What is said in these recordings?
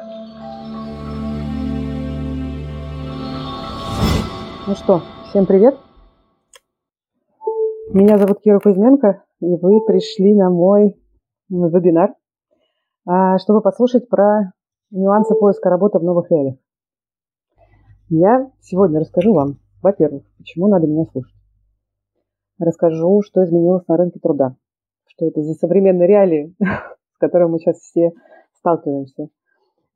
Ну что, всем привет. Меня зовут Кира Кузьменко, и вы пришли на мой вебинар, а, чтобы послушать про нюансы поиска работы в новых реалиях. Я сегодня расскажу вам, во-первых, почему надо меня слушать. Расскажу, что изменилось на рынке труда, что это за современные реалии, с которыми мы сейчас все сталкиваемся.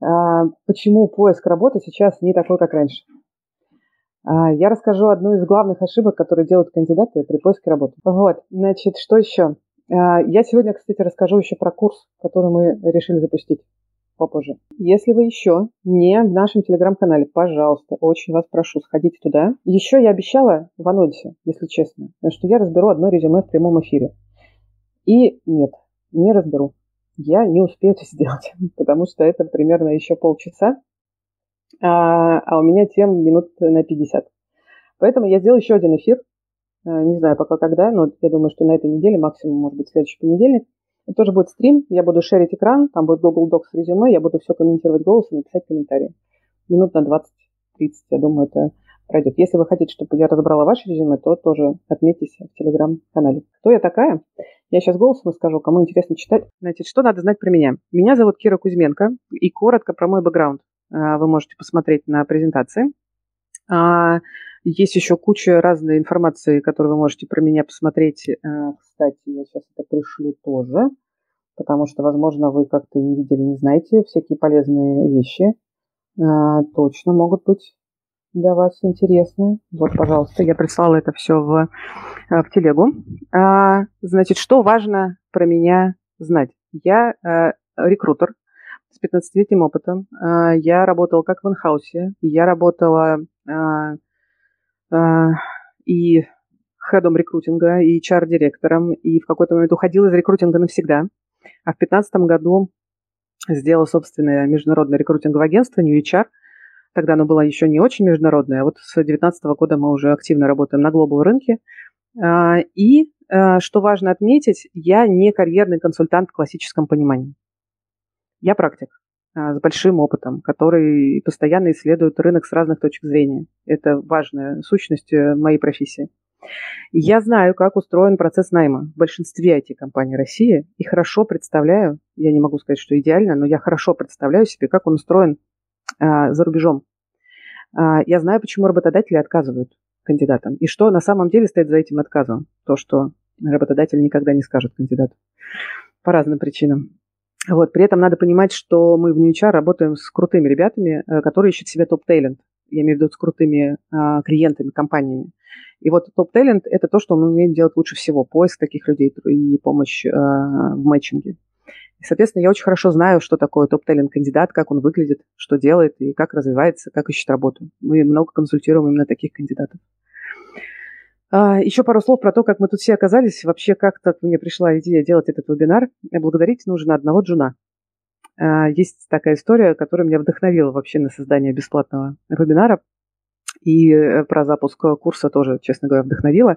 А, почему поиск работы сейчас не такой, как раньше. А, я расскажу одну из главных ошибок, которые делают кандидаты при поиске работы. Вот, значит, что еще? А, я сегодня, кстати, расскажу еще про курс, который мы решили запустить попозже. Если вы еще не в нашем телеграм-канале, пожалуйста, очень вас прошу, сходите туда. Еще я обещала в анонсе, если честно, что я разберу одно резюме в прямом эфире. И нет, не разберу. Я не успею это сделать, потому что это примерно еще полчаса, а, а у меня тем минут на 50. Поэтому я сделаю еще один эфир. А, не знаю пока когда, но я думаю, что на этой неделе, максимум, может быть, следующий понедельник. Это тоже будет стрим, я буду шерить экран, там будет Google Docs резюме, я буду все комментировать голосом и писать комментарии. Минут на 20-30, я думаю, это пройдет. Если вы хотите, чтобы я разобрала ваше резюме, то тоже отметьтесь в телеграм-канале. Кто я такая? Я сейчас голосом скажу, кому интересно читать. Значит, что надо знать про меня? Меня зовут Кира Кузьменко, и коротко про мой бэкграунд. А, вы можете посмотреть на презентации. А, есть еще куча разной информации, которую вы можете про меня посмотреть. А, кстати, я сейчас это пришлю тоже, потому что, возможно, вы как-то не видели, не знаете всякие полезные вещи. Точно могут быть для вас интересные. Вот, пожалуйста, я прислала это все в, в телегу. Значит, что важно про меня знать? Я рекрутер, с 15-летним опытом. А, я работала как в инхаусе, я работала а, а, и хедом рекрутинга, и HR-директором, и в какой-то момент уходила из рекрутинга навсегда. А в 2015 году сделала собственное международное рекрутинговое агентство New HR. Тогда оно было еще не очень международное, а вот с 2019 года мы уже активно работаем на глобал рынке. И, что важно отметить, я не карьерный консультант в классическом понимании. Я практик а, с большим опытом, который постоянно исследует рынок с разных точек зрения. Это важная сущность э, моей профессии. я знаю, как устроен процесс найма в большинстве IT-компаний России и хорошо представляю, я не могу сказать, что идеально, но я хорошо представляю себе, как он устроен а, за рубежом. А, я знаю, почему работодатели отказывают кандидатам и что на самом деле стоит за этим отказом. То, что работодатель никогда не скажет кандидату по разным причинам. Вот, при этом надо понимать, что мы в NewHR работаем с крутыми ребятами, э, которые ищут себе топ-талент. Я имею в виду с крутыми а, клиентами, компаниями. И вот топ-талент – это то, что мы умеем делать лучше всего. Поиск таких людей и помощь а, в матчинге. И, соответственно, я очень хорошо знаю, что такое топ-талент кандидат, как он выглядит, что делает и как развивается, как ищет работу. Мы много консультируем именно таких кандидатов. А, Еще пару слов про то, как мы тут все оказались. Вообще, как так мне пришла идея делать этот вебинар. Благодарить нужно одного джуна. А, есть такая история, которая меня вдохновила вообще на создание бесплатного вебинара. И э, про запуск курса тоже, честно говоря, вдохновила.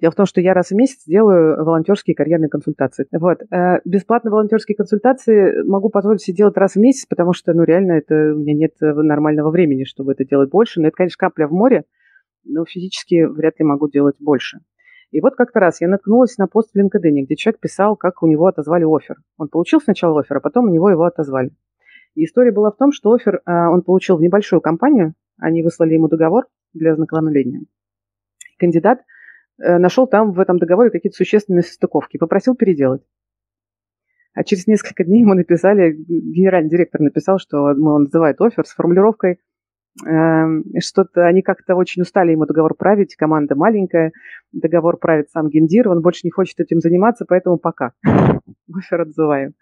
Дело в том, что я раз в месяц делаю волонтерские карьерные консультации. Вот. Э, бесплатные волонтерские консультации могу позволить себе делать раз в месяц, потому что, ну, реально, это у меня нет нормального времени, чтобы это делать больше. Но это, конечно, капля в море но физически вряд ли могу делать больше. И вот как-то раз я наткнулась на пост в LinkedIn, где человек писал, как у него отозвали офер. Он получил сначала офер, а потом у него его отозвали. И история была в том, что офер он получил в небольшую компанию, они выслали ему договор для ознакомления. Кандидат э, нашел там в этом договоре какие-то существенные состыковки, попросил переделать. А через несколько дней ему написали, генеральный директор написал, что он называет офер с формулировкой Эм, что-то они как-то очень устали ему договор править, команда маленькая, договор правит сам Гендир, он больше не хочет этим заниматься, поэтому пока. Офер отзываем.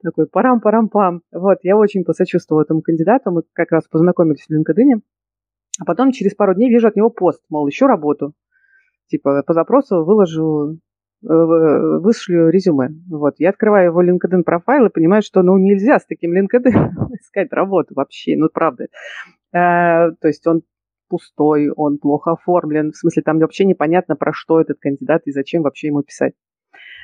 Такой парам-парам-пам. Вот, я очень посочувствовала этому кандидату, мы как раз познакомились в LinkedIn, а потом через пару дней вижу от него пост, мол, еще работу. Типа, по запросу выложу э, вышлю резюме. Вот. Я открываю его LinkedIn профайл и понимаю, что ну нельзя с таким LinkedIn искать работу вообще. Ну, правда. Э, то есть он пустой, он плохо оформлен. В смысле, там вообще непонятно, про что этот кандидат и зачем вообще ему писать.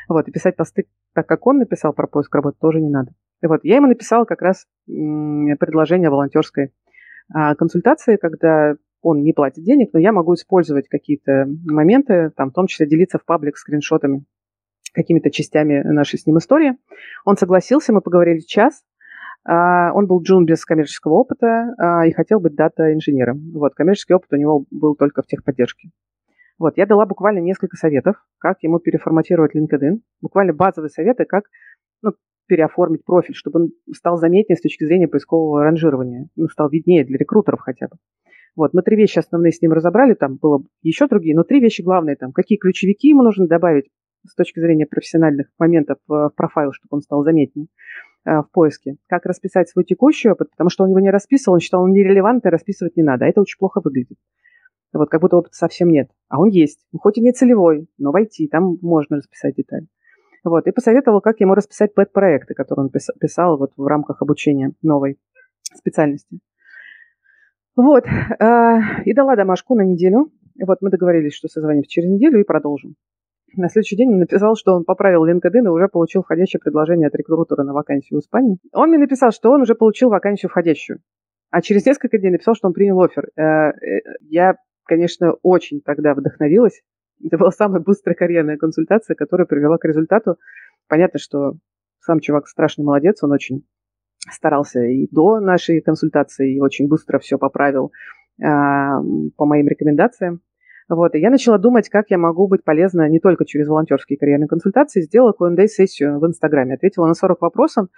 Вот, и писать посты так, как он написал про поиск работы, тоже не надо. И вот я ему написала как раз предложение волонтерской а, консультации, когда он не платит денег, но я могу использовать какие-то моменты, там, в том числе делиться в паблик скриншотами, какими-то частями нашей с ним истории. Он согласился, мы поговорили час. А, он был джун без коммерческого опыта а, и хотел быть дата-инженером. Вот, коммерческий опыт у него был только в техподдержке. Вот, я дала буквально несколько советов, как ему переформатировать LinkedIn. Буквально базовые советы, как ну, переоформить профиль, чтобы он стал заметнее с точки зрения поискового ранжирования, ну, стал виднее для рекрутеров хотя бы. Вот, мы три вещи основные с ним разобрали, там было еще другие, но три вещи главные, там, какие ключевики ему нужно добавить с точки зрения профессиональных моментов в профайл, чтобы он стал заметнее э, в поиске, как расписать свой текущий опыт, потому что он его не расписывал, он считал, он нерелевантный, расписывать не надо, а это очень плохо выглядит. Вот как будто опыта совсем нет. А он есть. Хоть и не целевой, но войти, там можно расписать детали. Вот, и посоветовал, как ему расписать пэт-проекты, которые он писал вот в рамках обучения новой специальности. Вот, э, и дала домашку на неделю. Вот мы договорились, что созвонимся через неделю и продолжим. На следующий день он написал, что он поправил LinkedIn и уже получил входящее предложение от рекрутера на вакансию в Испании. Он мне написал, что он уже получил вакансию входящую. А через несколько дней написал, что он принял офер. Э, э, я, конечно, очень тогда вдохновилась это была самая быстрая карьерная консультация, которая привела к результату. Понятно, что сам чувак страшный молодец, он очень старался и до нашей консультации, и очень быстро все поправил э, по моим рекомендациям. Вот, и я начала думать, как я могу быть полезна не только через волонтерские карьерные консультации. Сделала Q&A-сессию в Инстаграме, ответила на 40 вопросов,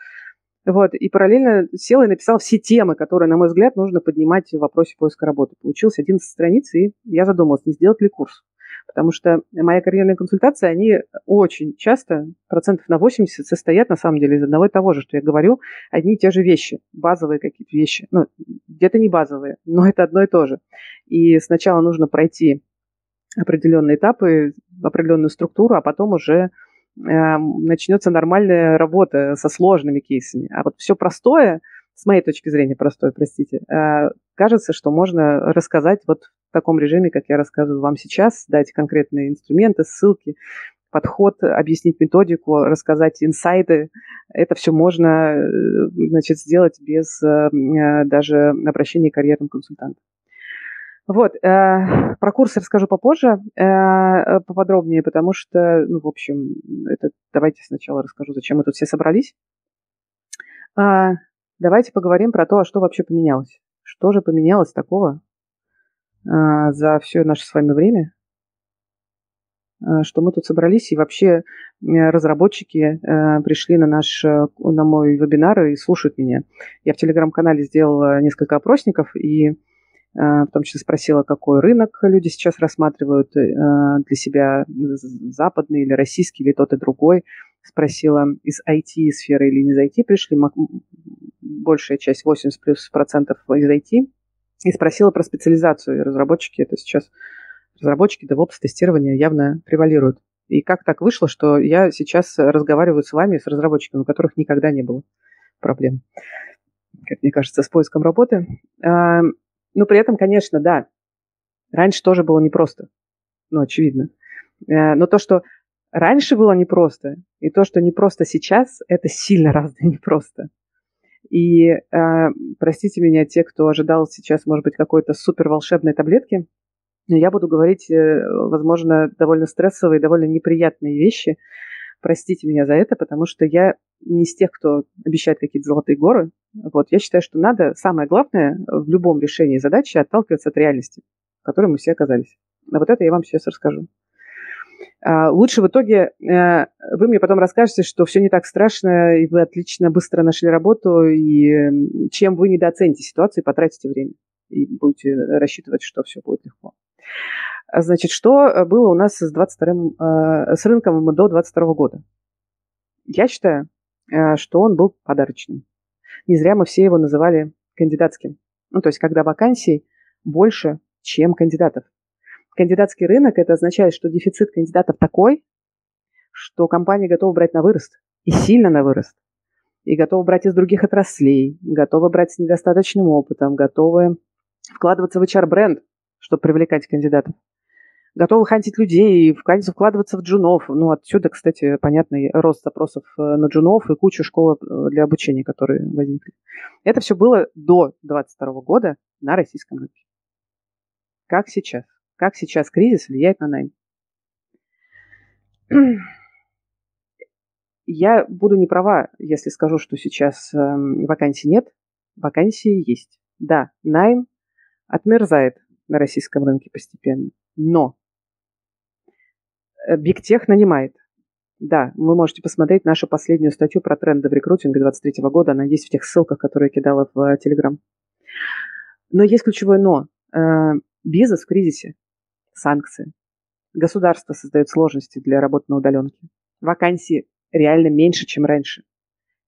вот, и параллельно села и написала все темы, которые, на мой взгляд, нужно поднимать в вопросе поиска работы. Получилось 11 страниц, и я задумалась, не сделать ли курс. Потому что мои карьерные консультации, они очень часто, процентов на 80, состоят на самом деле из одного и того же, что я говорю, одни и те же вещи, базовые какие-то вещи. Ну, где-то не базовые, но это одно и то же. И сначала нужно пройти определенные этапы, определенную структуру, а потом уже э, начнется нормальная работа со сложными кейсами. А вот все простое, с моей точки зрения простое, простите, э, кажется, что можно рассказать вот в таком режиме, как я рассказываю вам сейчас, дать конкретные инструменты, ссылки, подход, объяснить методику, рассказать инсайды. Это все можно э, значит, сделать без э, даже обращения к карьерным консультантам. Вот, э, про курсы расскажу попозже, э, поподробнее, потому что, ну, в общем, это давайте сначала расскажу, зачем мы тут все собрались. Э, давайте поговорим про то, а что вообще поменялось. Что же поменялось такого за все наше с вами время, а, что мы тут собрались, и вообще разработчики а, пришли на наш, на мой вебинар и слушают меня. Я в телеграм-канале сделала несколько опросников и в том числе спросила, какой рынок люди сейчас рассматривают для себя, западный или российский, или тот и другой. Спросила, из IT-сферы или не из IT пришли. Большая часть, 80 плюс процентов из IT и спросила про специализацию. И разработчики, это сейчас разработчики, DevOps, тестирование явно превалируют. И как так вышло, что я сейчас разговариваю с вами, с разработчиками, у которых никогда не было проблем, как мне кажется, с поиском работы. А, но при этом, конечно, да, раньше тоже было непросто. Ну, очевидно. А, но то, что раньше было непросто, и то, что непросто сейчас, это сильно разное непросто. И э, простите меня, те, кто ожидал сейчас, может быть, какой-то супер волшебной таблетки, но я буду говорить, э, возможно, довольно стрессовые, довольно неприятные вещи. Простите меня за это, потому что я не из тех, кто обещает какие-то золотые горы. Вот, я считаю, что надо, самое главное, в любом решении задачи отталкиваться от реальности, в которой мы все оказались. А вот это я вам сейчас расскажу. А, лучше в итоге э, вы мне потом расскажете, что все не так страшно, и вы отлично быстро нашли работу, и чем вы недооцените ситуацию и потратите время. И будете рассчитывать, что все будет легко. Значит, что было у нас с, 22 э, с рынком до 2022 года? Я считаю, э, что он был подарочным. Не зря мы все его называли кандидатским. Ну, то есть, когда вакансий больше, чем кандидатов кандидатский рынок, это означает, что дефицит кандидатов такой, что компания готова брать на вырост, и сильно на вырост, и готова брать из других отраслей, готова брать с недостаточным опытом, готовы вкладываться в HR-бренд, чтобы привлекать кандидатов. готовы хантить людей, вкладываться в джунов. Ну, отсюда, кстати, понятный рост запросов э, на джунов и кучу школ э, для обучения, которые возникли. Это все было до 2022 года на российском рынке. Как сейчас? Как сейчас кризис влияет на найм? Я буду не права, если скажу, что сейчас э, вакансий нет. Вакансии есть. Да, найм отмерзает на российском рынке постепенно. Но Бигтех нанимает. Да, вы можете посмотреть нашу последнюю статью про тренды в рекрутинге 23 года. Она есть в тех ссылках, которые я кидала в Телеграм. Но есть ключевое но. Э, бизнес в кризисе. Санкции. Государство создает сложности для работы на удаленке. Вакансии реально меньше, чем раньше.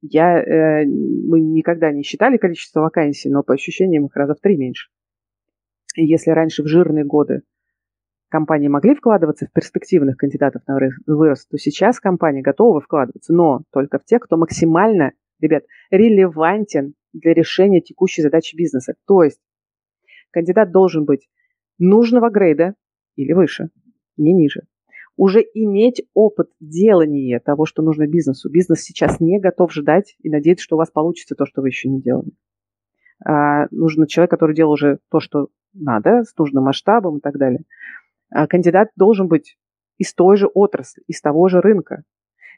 Я, э, мы никогда не считали количество вакансий, но по ощущениям их раза в три меньше. И если раньше в жирные годы компании могли вкладываться в перспективных кандидатов на вырост, то сейчас компании готовы вкладываться, но только в тех, кто максимально, ребят, релевантен для решения текущей задачи бизнеса. То есть кандидат должен быть нужного грейда или выше, не ниже. Уже иметь опыт делания того, что нужно бизнесу. Бизнес сейчас не готов ждать и надеяться, что у вас получится то, что вы еще не делали. А, нужен человек, который делал уже то, что надо, с нужным масштабом и так далее. А, кандидат должен быть из той же отрасли, из того же рынка.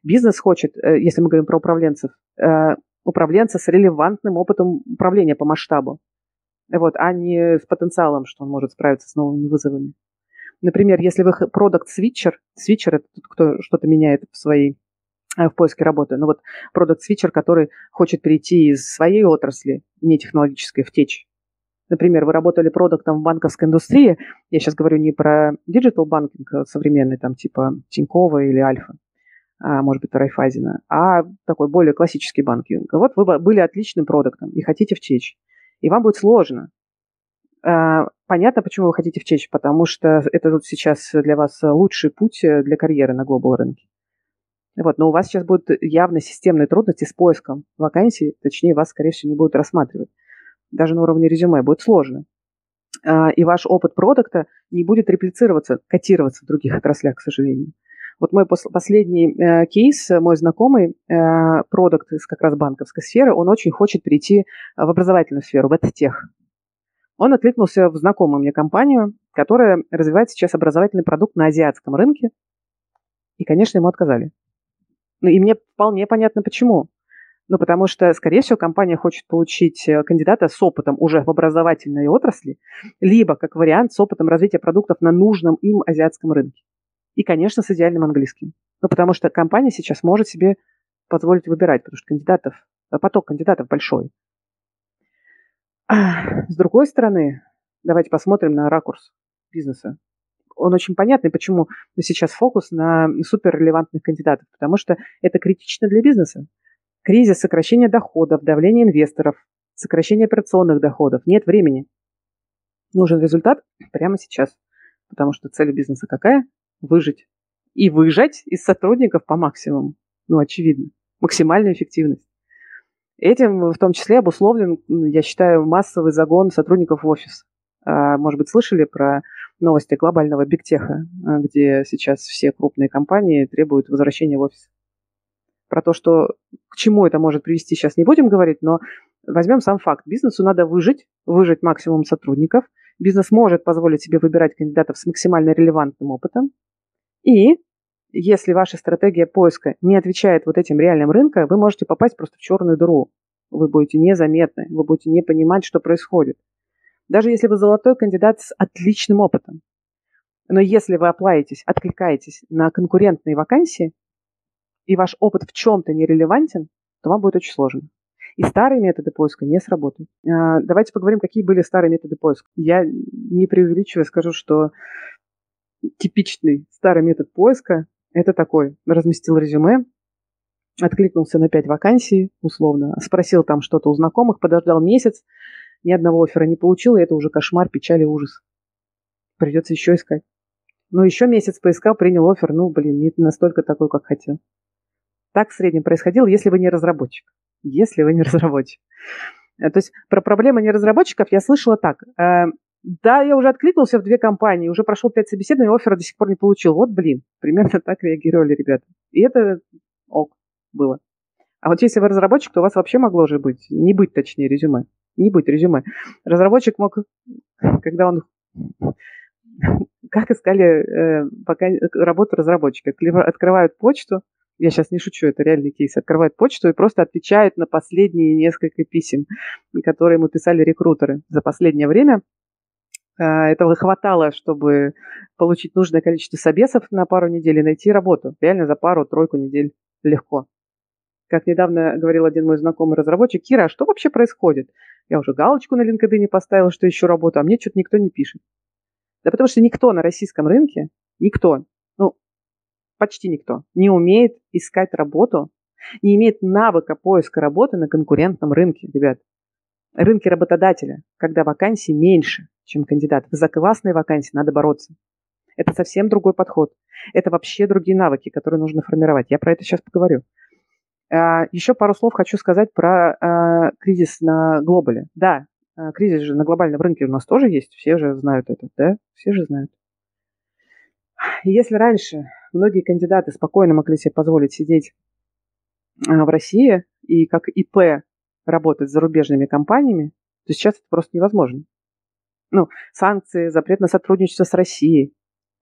Бизнес хочет, э, если мы говорим про управленцев, э, управленца с релевантным опытом управления по масштабу, вот, а не с потенциалом, что он может справиться с новыми вызовами. Например, если вы product switcher, switcher это тот, кто что-то меняет в своей э, в поиске работы. Но вот product switcher, который хочет перейти из своей отрасли, не технологической, в tech, Например, вы работали продуктом в банковской индустрии, я сейчас говорю не про digital banking современный, там типа Тинькова или Альфа, а, может быть, Райфайзена, а такой более классический банкинг. Вот вы были отличным продуктом и хотите в чечь, и вам будет сложно. А, понятно, почему вы хотите в чечь, потому что это вот сейчас для вас лучший путь для карьеры на глобал рынке. Вот, но у вас сейчас будут явно системные трудности с поиском вакансий, точнее, вас, скорее всего, не будут рассматривать даже на уровне резюме, будет сложно. А, и ваш опыт продукта не будет реплицироваться, котироваться в других отраслях, к сожалению. Вот мой последний э, кейс, мой знакомый, э, продукт из как раз банковской сферы, он очень хочет перейти в образовательную сферу, в EdTech. Он откликнулся в знакомую мне компанию, которая развивает сейчас образовательный продукт на азиатском рынке. И, конечно, ему отказали. Ну и мне вполне понятно, почему. Ну, потому что, скорее всего, компания хочет получить э, кандидата с опытом уже в образовательной отрасли, либо, как вариант, с опытом развития продуктов на нужном им азиатском рынке. И, конечно, с идеальным английским. Ну, потому что компания сейчас может себе позволить выбирать, потому что кандидатов, э, поток кандидатов большой. С другой стороны, давайте посмотрим на ракурс бизнеса. Он очень понятный, почему сейчас фокус на суперрелевантных кандидатов, потому что это критично для бизнеса. Кризис, сокращение доходов, давление инвесторов, сокращение операционных доходов. Нет времени. Нужен результат прямо сейчас. Потому что цель бизнеса какая? Выжить. И выжать из сотрудников по максимуму. Ну, очевидно. Максимальную эффективность. Этим в том числе обусловлен, я считаю, массовый загон сотрудников в офис. А, может быть, слышали про новости глобального бигтеха, где сейчас все крупные компании требуют возвращения в офис. Про то, что к чему это может привести, сейчас не будем говорить, но возьмем сам факт. Бизнесу надо выжить, выжить максимум сотрудников. Бизнес может позволить себе выбирать кандидатов с максимально релевантным опытом. И если ваша стратегия поиска не отвечает вот этим реальным рынкам, вы можете попасть просто в черную дыру. Вы будете незаметны, вы будете не понимать, что происходит. Даже если вы золотой кандидат с отличным опытом. Но если вы оплаетесь, откликаетесь на конкурентные вакансии, и ваш опыт в чем-то нерелевантен, то вам будет очень сложно. И старые методы поиска не сработают. А, давайте поговорим, какие были старые методы поиска. Я не преувеличивая скажу, что типичный старый метод поиска – это такой. Разместил резюме, откликнулся на пять вакансий, условно, спросил там что-то у знакомых, подождал месяц, ни одного оффера не получил, и это уже кошмар, печаль и ужас. Придется еще искать. Ну, еще месяц поискал, принял офер, ну, блин, не настолько такой, как хотел. Так в среднем происходило, если вы не разработчик. Если вы не разработчик. Э, то есть про проблемы не разработчиков я слышала так. Да, я уже откликнулся в две компании, уже прошел пять собеседований, оффера до сих пор не получил. Вот, блин, примерно так реагировали ребята. И это ок было. А вот если вы разработчик, то у вас вообще могло же быть, не быть точнее резюме, не быть резюме. Разработчик мог, когда он, как искали э, пока работу разработчика, открывают почту, я сейчас не шучу, это реальный кейс, открывают почту и просто отвечают на последние несколько писем, которые ему писали рекрутеры за последнее время. А, этого хватало, чтобы получить нужное количество собесов на пару недель и найти работу. Реально за пару-тройку недель легко. Как недавно говорил один мой знакомый разработчик, Кира, а что вообще происходит? Я уже галочку на LinkedIn поставила, что ищу работу, а мне что-то никто не пишет. Да потому что никто на российском рынке, никто, ну, почти никто, не умеет искать работу, не имеет навыка поиска работы на конкурентном рынке, ребят. Рынке работодателя, когда вакансий меньше, чем кандидатов. За классные вакансии надо бороться. Это совсем другой подход. Это вообще другие навыки, которые нужно формировать. Я про это сейчас поговорю. А, Еще пару слов хочу сказать про а, кризис на глобале. Да, а, кризис же на глобальном рынке у нас тоже есть. Все же знают это, да? Все же знают. Если раньше многие кандидаты спокойно могли себе позволить сидеть в России и как ИП работать с зарубежными компаниями, то сейчас это просто невозможно ну, санкции, запрет на сотрудничество с Россией.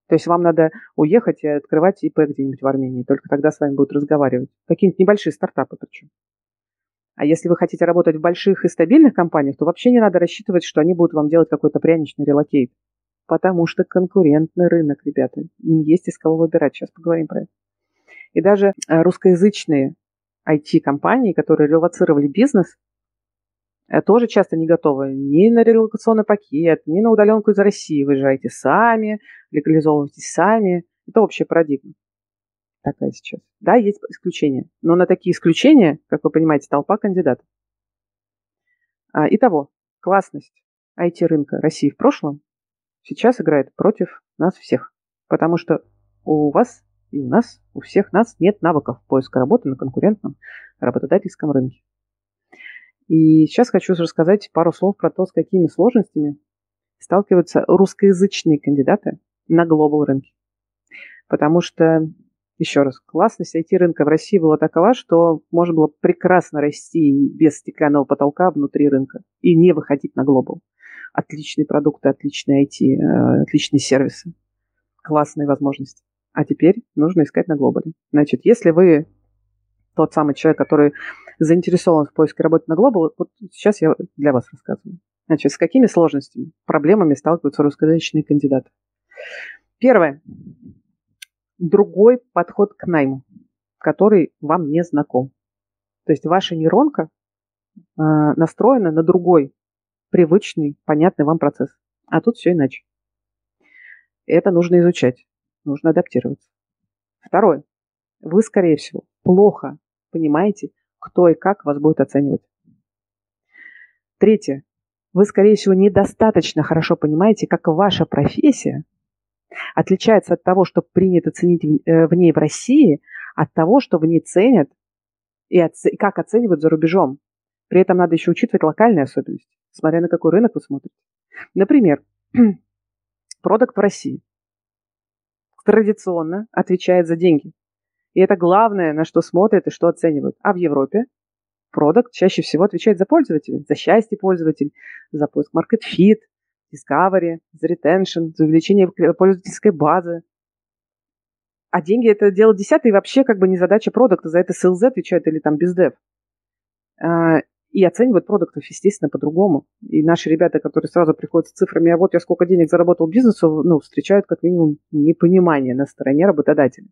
То есть вам надо уехать и открывать ИП где-нибудь в Армении. Только тогда с вами будут разговаривать. Какие-нибудь небольшие стартапы причем. А если вы хотите работать в больших и стабильных компаниях, то вообще не надо рассчитывать, что они будут вам делать какой-то пряничный relocate. Потому что конкурентный рынок, ребята. Им есть из кого выбирать. Сейчас поговорим про это. И даже э, русскоязычные IT-компании, которые релоцировали бизнес, тоже часто не готовы ни на релокационный пакет, ни на удаленку из России. Выезжаете сами, легализовываетесь сами. Это общая парадигма такая сейчас. Да, есть исключения. Но на такие исключения, как вы понимаете, толпа кандидатов. А, итого, классность IT-рынка России в прошлом сейчас играет против нас всех. Потому что у вас и у нас, у всех нас нет навыков поиска работы на конкурентном работодательском рынке. И сейчас хочу рассказать пару слов про то, с какими сложностями сталкиваются русскоязычные кандидаты на глобал рынке. Потому что, еще раз, классность IT-рынка в России была такова, что можно было прекрасно расти без стеклянного потолка внутри рынка и не выходить на глобал. Отличные продукты, отличные IT, э, отличные сервисы, классные возможности. А теперь нужно искать на глобале. Значит, если вы тот самый человек, который заинтересован в поиске работы на Global, вот сейчас я для вас рассказываю. Значит, с какими сложностями, проблемами сталкиваются русскоязычные кандидаты? Первое. Другой подход к найму, который вам не знаком. То есть ваша нейронка э, настроена на другой, привычный, понятный вам процесс. А тут все иначе. Это нужно изучать, нужно адаптироваться. Второе. Вы, скорее всего, плохо понимаете, кто и как вас будет оценивать. Третье. Вы, скорее всего, недостаточно хорошо понимаете, как ваша профессия отличается от того, что принято ценить в э, ней в России, от того, что в ней ценят и оце- как оценивают за рубежом. При этом надо еще учитывать локальные особенности, смотря на какой рынок вы смотрите. Например, продукт в России традиционно отвечает за деньги. И это главное, на что смотрят и что оценивают. А в Европе продукт чаще всего отвечает за пользователя, за счастье пользователя, за поиск market fit, discovery, за retention, за увеличение пользовательской базы. А деньги это дело десятое, и вообще как бы не задача продукта, за это sales отвечают или там бездев. А, и оценивают продуктов, естественно, по-другому. И наши ребята, которые сразу приходят с цифрами, а вот я сколько денег заработал бизнесу, ну, встречают как минимум непонимание на стороне работодателя.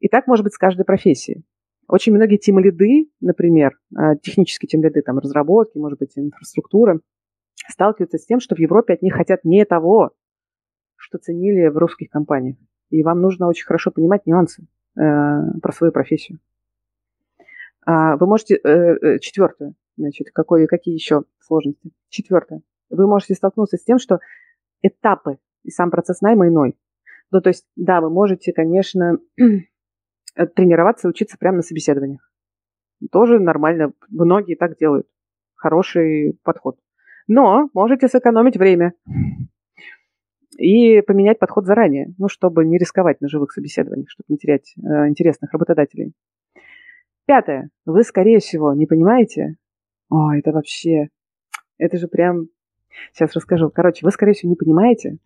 И так может быть с каждой профессией. Очень многие тим-лиды, например, а, технические тим-лиды, там, разработки, может быть, инфраструктуры, сталкиваются с тем, что в Европе от них хотят не того, что ценили в русских компаниях. И вам нужно очень хорошо понимать нюансы э, про свою профессию. А, вы можете... Э, э, четвертое. Значит, какой, какие еще сложности? Четвертое. Вы можете столкнуться с тем, что этапы и сам процесс найма иной. Ну, то есть, да, вы можете, конечно, тренироваться и учиться прямо на собеседованиях. Тоже нормально. Многие так делают. Хороший подход. Но можете сэкономить время и поменять подход заранее, ну, чтобы не рисковать на живых собеседованиях, чтобы не терять э, интересных работодателей. Пятое. Вы, скорее всего, не понимаете, о, это вообще, это же прям, сейчас расскажу. Короче, вы, скорее всего, не понимаете,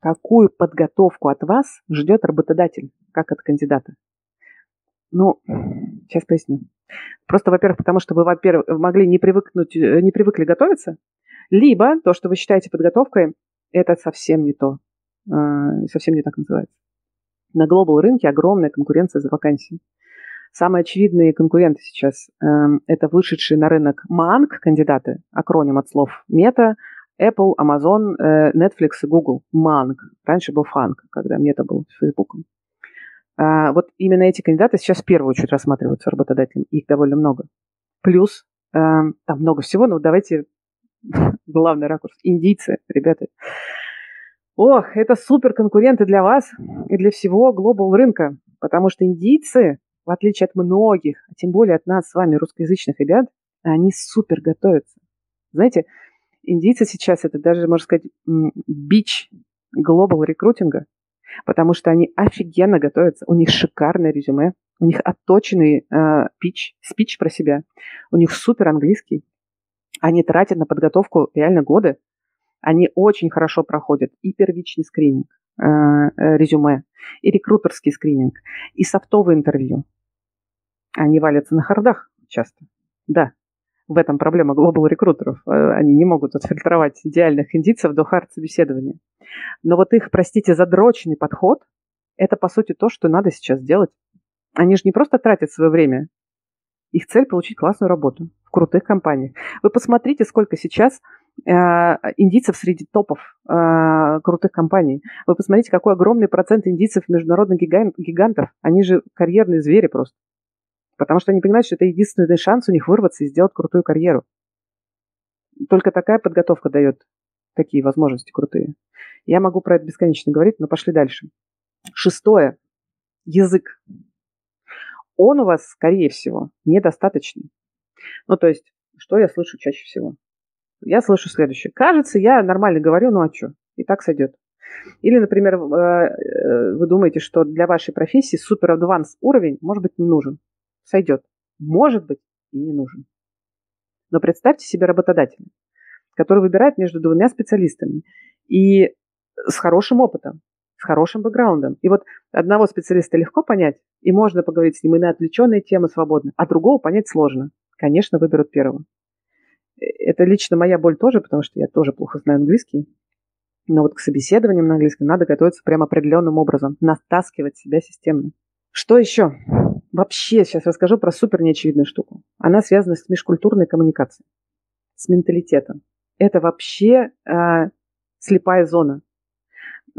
какую подготовку от вас ждет работодатель, как от кандидата. Ну, сейчас поясню. Просто, во-первых, потому что вы, во-первых, могли не привыкнуть, э, не привыкли готовиться, либо то, что вы считаете подготовкой, это совсем не то. А, совсем не так называется. На глобал рынке огромная конкуренция за вакансии. Самые очевидные конкуренты сейчас э, это вышедшие на рынок МАНК кандидаты, акроним от слов Мета, Apple, Amazon, э, Netflix и Google. МАНК. Раньше был ФАНК, когда Мета был с Фейсбуком. Э, вот именно эти кандидаты сейчас в первую очередь рассматриваются работодателем. Их довольно много. Плюс, э, там много всего, но давайте главный ракурс. Индийцы, ребята. Ох, это супер конкуренты для вас и для всего глобал рынка, потому что индийцы в отличие от многих, а тем более от нас с вами, русскоязычных ребят, они супер готовятся. Знаете, индийцы сейчас это даже, можно сказать, бич глобал рекрутинга, потому что они офигенно готовятся, у них шикарное резюме, у них отточенный э, пич, спич про себя, у них супер английский, они тратят на подготовку реально годы, они очень хорошо проходят и первичный скрининг, э, э, резюме, и рекрутерский скрининг, и софтовое интервью. Они валятся на хардах часто. Да, в этом проблема глобал рекрутеров. Э, они не могут отфильтровать идеальных индийцев до хард-собеседования. Но вот их, простите, задроченный подход – это, по сути, то, что надо сейчас делать. Они же не просто тратят свое время. Их цель – получить классную работу в крутых компаниях. Вы посмотрите, сколько сейчас э, индийцев среди топов э, крутых компаний. Вы посмотрите, какой огромный процент индийцев международных гигантов. Они же карьерные звери просто. Потому что они понимают, что это единственный шанс у них вырваться и сделать крутую карьеру. Только такая подготовка дает такие возможности крутые. Я могу про это бесконечно говорить, но пошли дальше. Шестое. Язык. Он у вас, скорее всего, недостаточный. Ну, то есть, что я слышу чаще всего? Я слышу следующее. Кажется, я нормально говорю, ну а что? И так сойдет. Или, например, э, э, вы думаете, что для вашей профессии супер адванс уровень может быть не нужен сойдет. Может быть, и не нужен. Но представьте себе работодателя, который выбирает между двумя специалистами и с хорошим опытом, с хорошим бэкграундом. И вот одного специалиста легко понять, и можно поговорить с ним и на отвлеченные темы свободно, а другого понять сложно. Конечно, выберут первого. Это лично моя боль тоже, потому что я тоже плохо знаю английский. Но вот к собеседованиям на английском надо готовиться прям определенным образом, натаскивать себя системно. Что еще? Вообще сейчас расскажу про супер неочевидную штуку. Она связана с межкультурной коммуникацией, с менталитетом. Это вообще э, слепая зона.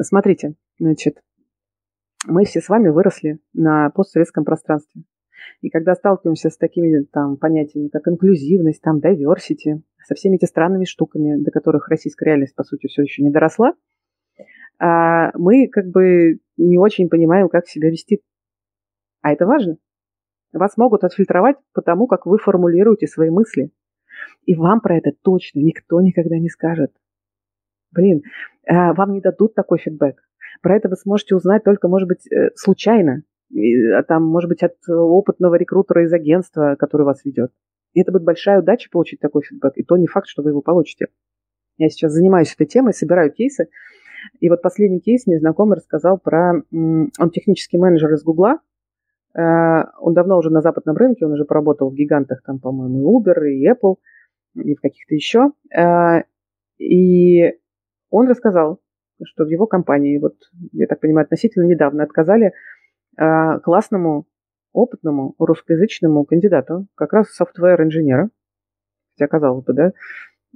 Смотрите, значит, мы все с вами выросли на постсоветском пространстве. И когда сталкиваемся с такими там понятиями, как инклюзивность, там diversity, со всеми этими странными штуками, до которых российская реальность, по сути, все еще не доросла, а мы как бы не очень понимаем, как себя вести а это важно. Вас могут отфильтровать по тому, как вы формулируете свои мысли. И вам про это точно никто никогда не скажет. Блин, э, вам не дадут такой фидбэк. Про это вы сможете узнать только, может быть, э, случайно. А там, может быть, от опытного рекрутера из агентства, который вас ведет. И это будет большая удача получить такой фидбэк. И то не факт, что вы его получите. Я сейчас занимаюсь этой темой, собираю кейсы. И вот последний кейс мне знакомый рассказал про... Он технический менеджер из Гугла, он давно уже на западном рынке, он уже поработал в гигантах, там, по-моему, и Uber, и Apple, и в каких-то еще. Э, и он рассказал, что в его компании, вот, я так понимаю, относительно недавно отказали э, классному, опытному русскоязычному кандидату, как раз софтвер-инженера. Хотя, казалось бы, да,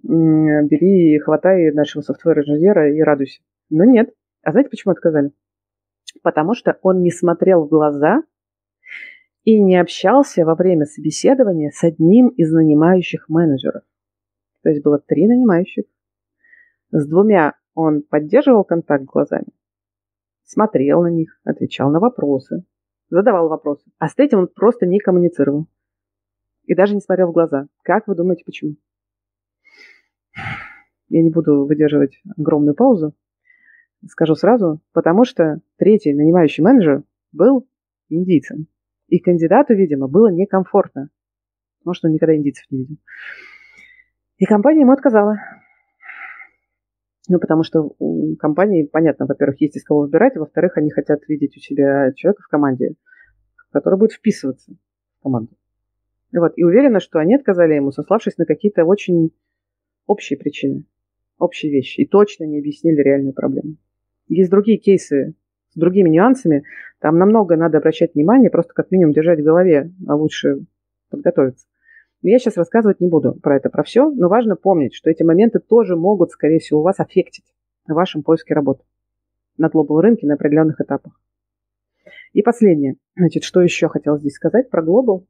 бери и хватай нашего софтвер-инженера и радуйся. Но нет. А знаете, почему отказали? Потому что он не смотрел в глаза и не общался во время собеседования с одним из нанимающих менеджеров. То есть было три нанимающих. С двумя он поддерживал контакт глазами, смотрел на них, отвечал на вопросы, задавал вопросы. А с третьим он просто не коммуницировал. И даже не смотрел в глаза. Как вы думаете, почему? Я не буду выдерживать огромную паузу. Скажу сразу, потому что третий нанимающий менеджер был индийцем. И кандидату, видимо, было некомфортно. Может, он никогда индийцев не видел. И компания ему отказала. Ну, потому что у компании, понятно, во-первых, есть из кого выбирать, во-вторых, они хотят видеть у себя человека в команде, который будет вписываться в команду. Вот. И уверена, что они отказали ему, сославшись на какие-то очень общие причины, общие вещи, и точно не объяснили реальную проблему. Есть другие кейсы с другими нюансами, там намного надо обращать внимание, просто как минимум держать в голове, а лучше подготовиться. Я сейчас рассказывать не буду про это, про все, но важно помнить, что эти моменты тоже могут, скорее всего, вас аффектить в вашем поиске работы на глобал рынке на определенных этапах. И последнее. Значит, что еще хотел здесь сказать про глобал?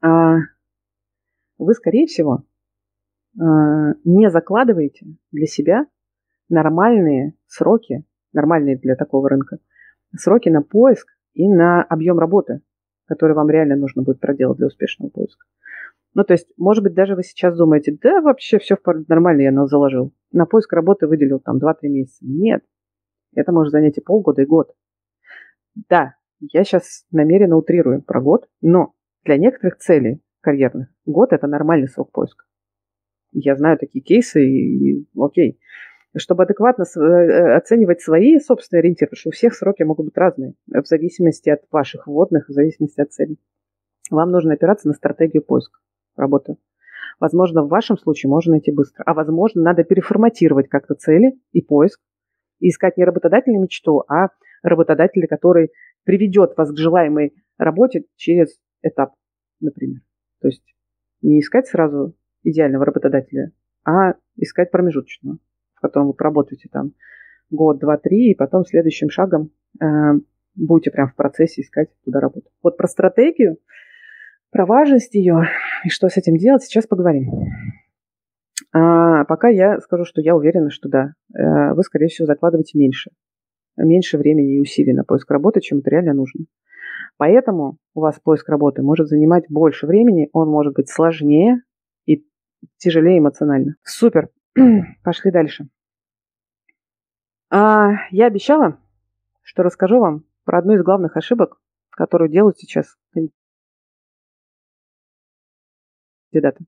А, вы, скорее всего, а, не закладываете для себя нормальные сроки, нормальные для такого рынка, сроки на поиск и на объем работы, который вам реально нужно будет проделать для успешного поиска. Ну, то есть, может быть, даже вы сейчас думаете, да, вообще все нормально, я заложил. На поиск работы выделил там 2-3 месяца. Нет. Это может занять и полгода, и год. Да, я сейчас намеренно утрирую про год, но для некоторых целей карьерных год – это нормальный срок поиска. Я знаю такие кейсы, и, и окей. Чтобы адекватно э, э, оценивать свои собственные ориентиры, потому что у всех сроки могут быть разные, в зависимости от ваших вводных, в зависимости от целей. Вам нужно опираться на стратегию поиска работы. Возможно, в вашем случае можно найти быстро, а возможно, надо переформатировать как-то цели и поиск, и искать не работодателя мечту, а работодателя, который приведет вас к желаемой работе через этап, например. То есть не искать сразу идеального работодателя, а искать промежуточного, в котором вы поработаете там год, два, три, и потом следующим шагом э, будете прям в процессе искать туда работу. Вот про стратегию про важность ее и что с этим делать, сейчас поговорим. А пока я скажу, что я уверена, что да, э, вы, скорее всего, закладываете меньше. Меньше времени и усилий на поиск работы, чем это реально нужно. Поэтому у вас поиск работы может занимать больше времени, он может быть сложнее и тяжелее эмоционально. Супер. Пошли дальше. А, я обещала, что расскажу вам про одну из главных ошибок, которую делают сейчас кандидаты,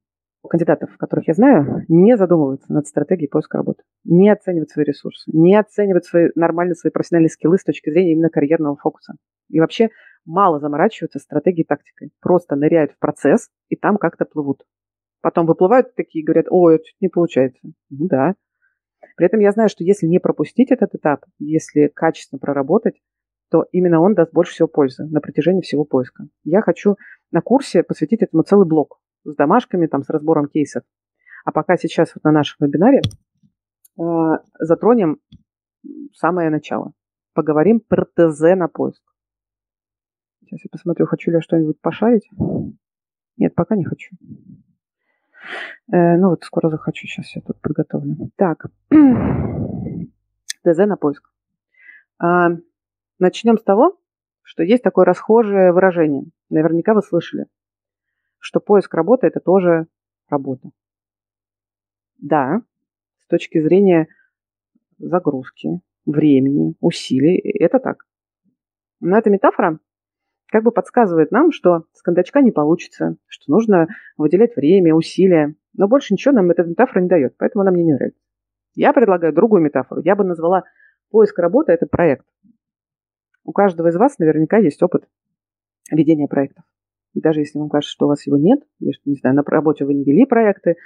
кандидатов, которых я знаю, не задумываются над стратегией поиска работы, не оценивают свои ресурсы, не оценивают свои, нормально свои профессиональные скиллы с точки зрения именно карьерного фокуса. И вообще мало заморачиваются стратегией тактикой. Просто ныряют в процесс и там как-то плывут. Потом выплывают такие и говорят, ой, это не получается. Ну да. При этом я знаю, что если не пропустить этот этап, если качественно проработать, то именно он даст больше всего пользы на протяжении всего поиска. Я хочу на курсе посвятить этому целый блок с домашками, там, с разбором кейсов. А пока сейчас вот на нашем вебинаре э, затронем самое начало. Поговорим про ТЗ на поиск. Сейчас я посмотрю, хочу ли я что-нибудь пошарить. Нет, пока не хочу. Э, ну вот скоро захочу, сейчас я тут подготовлю. Так, ТЗ на поиск. А, начнем с того, что есть такое расхожее выражение. Наверняка вы слышали что поиск работы – это тоже работа. Да, с точки зрения загрузки, времени, усилий, это так. Но эта метафора как бы подсказывает нам, что с кондачка не получится, что нужно выделять время, усилия. Но больше ничего нам эта метафора не дает, поэтому она мне не нравится. Я предлагаю другую метафору. Я бы назвала поиск работы – это проект. У каждого из вас наверняка есть опыт ведения проектов. И даже если вам кажется, что у вас его нет, я не знаю, на работе вы не вели проекты,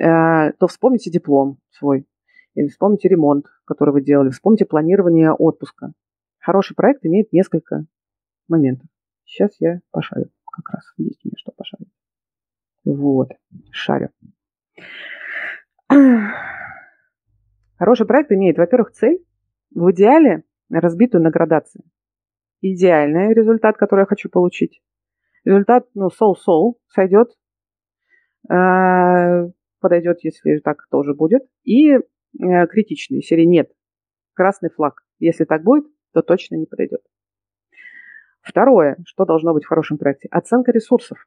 э, то вспомните диплом свой, или вспомните ремонт, который вы делали, вспомните планирование отпуска. Хороший проект имеет несколько моментов. Сейчас я пошарю как раз. Есть меня что пошарить. Вот, шарю. Хороший проект имеет, во-первых, цель, в идеале разбитую на градации. Идеальный результат, который я хочу получить. Результат, ну, соу-соу сойдет, э, подойдет, если так тоже будет. И э, критичный, серии нет. Красный флаг. Если так будет, то точно не подойдет. Второе, что должно быть в хорошем проекте? Оценка ресурсов.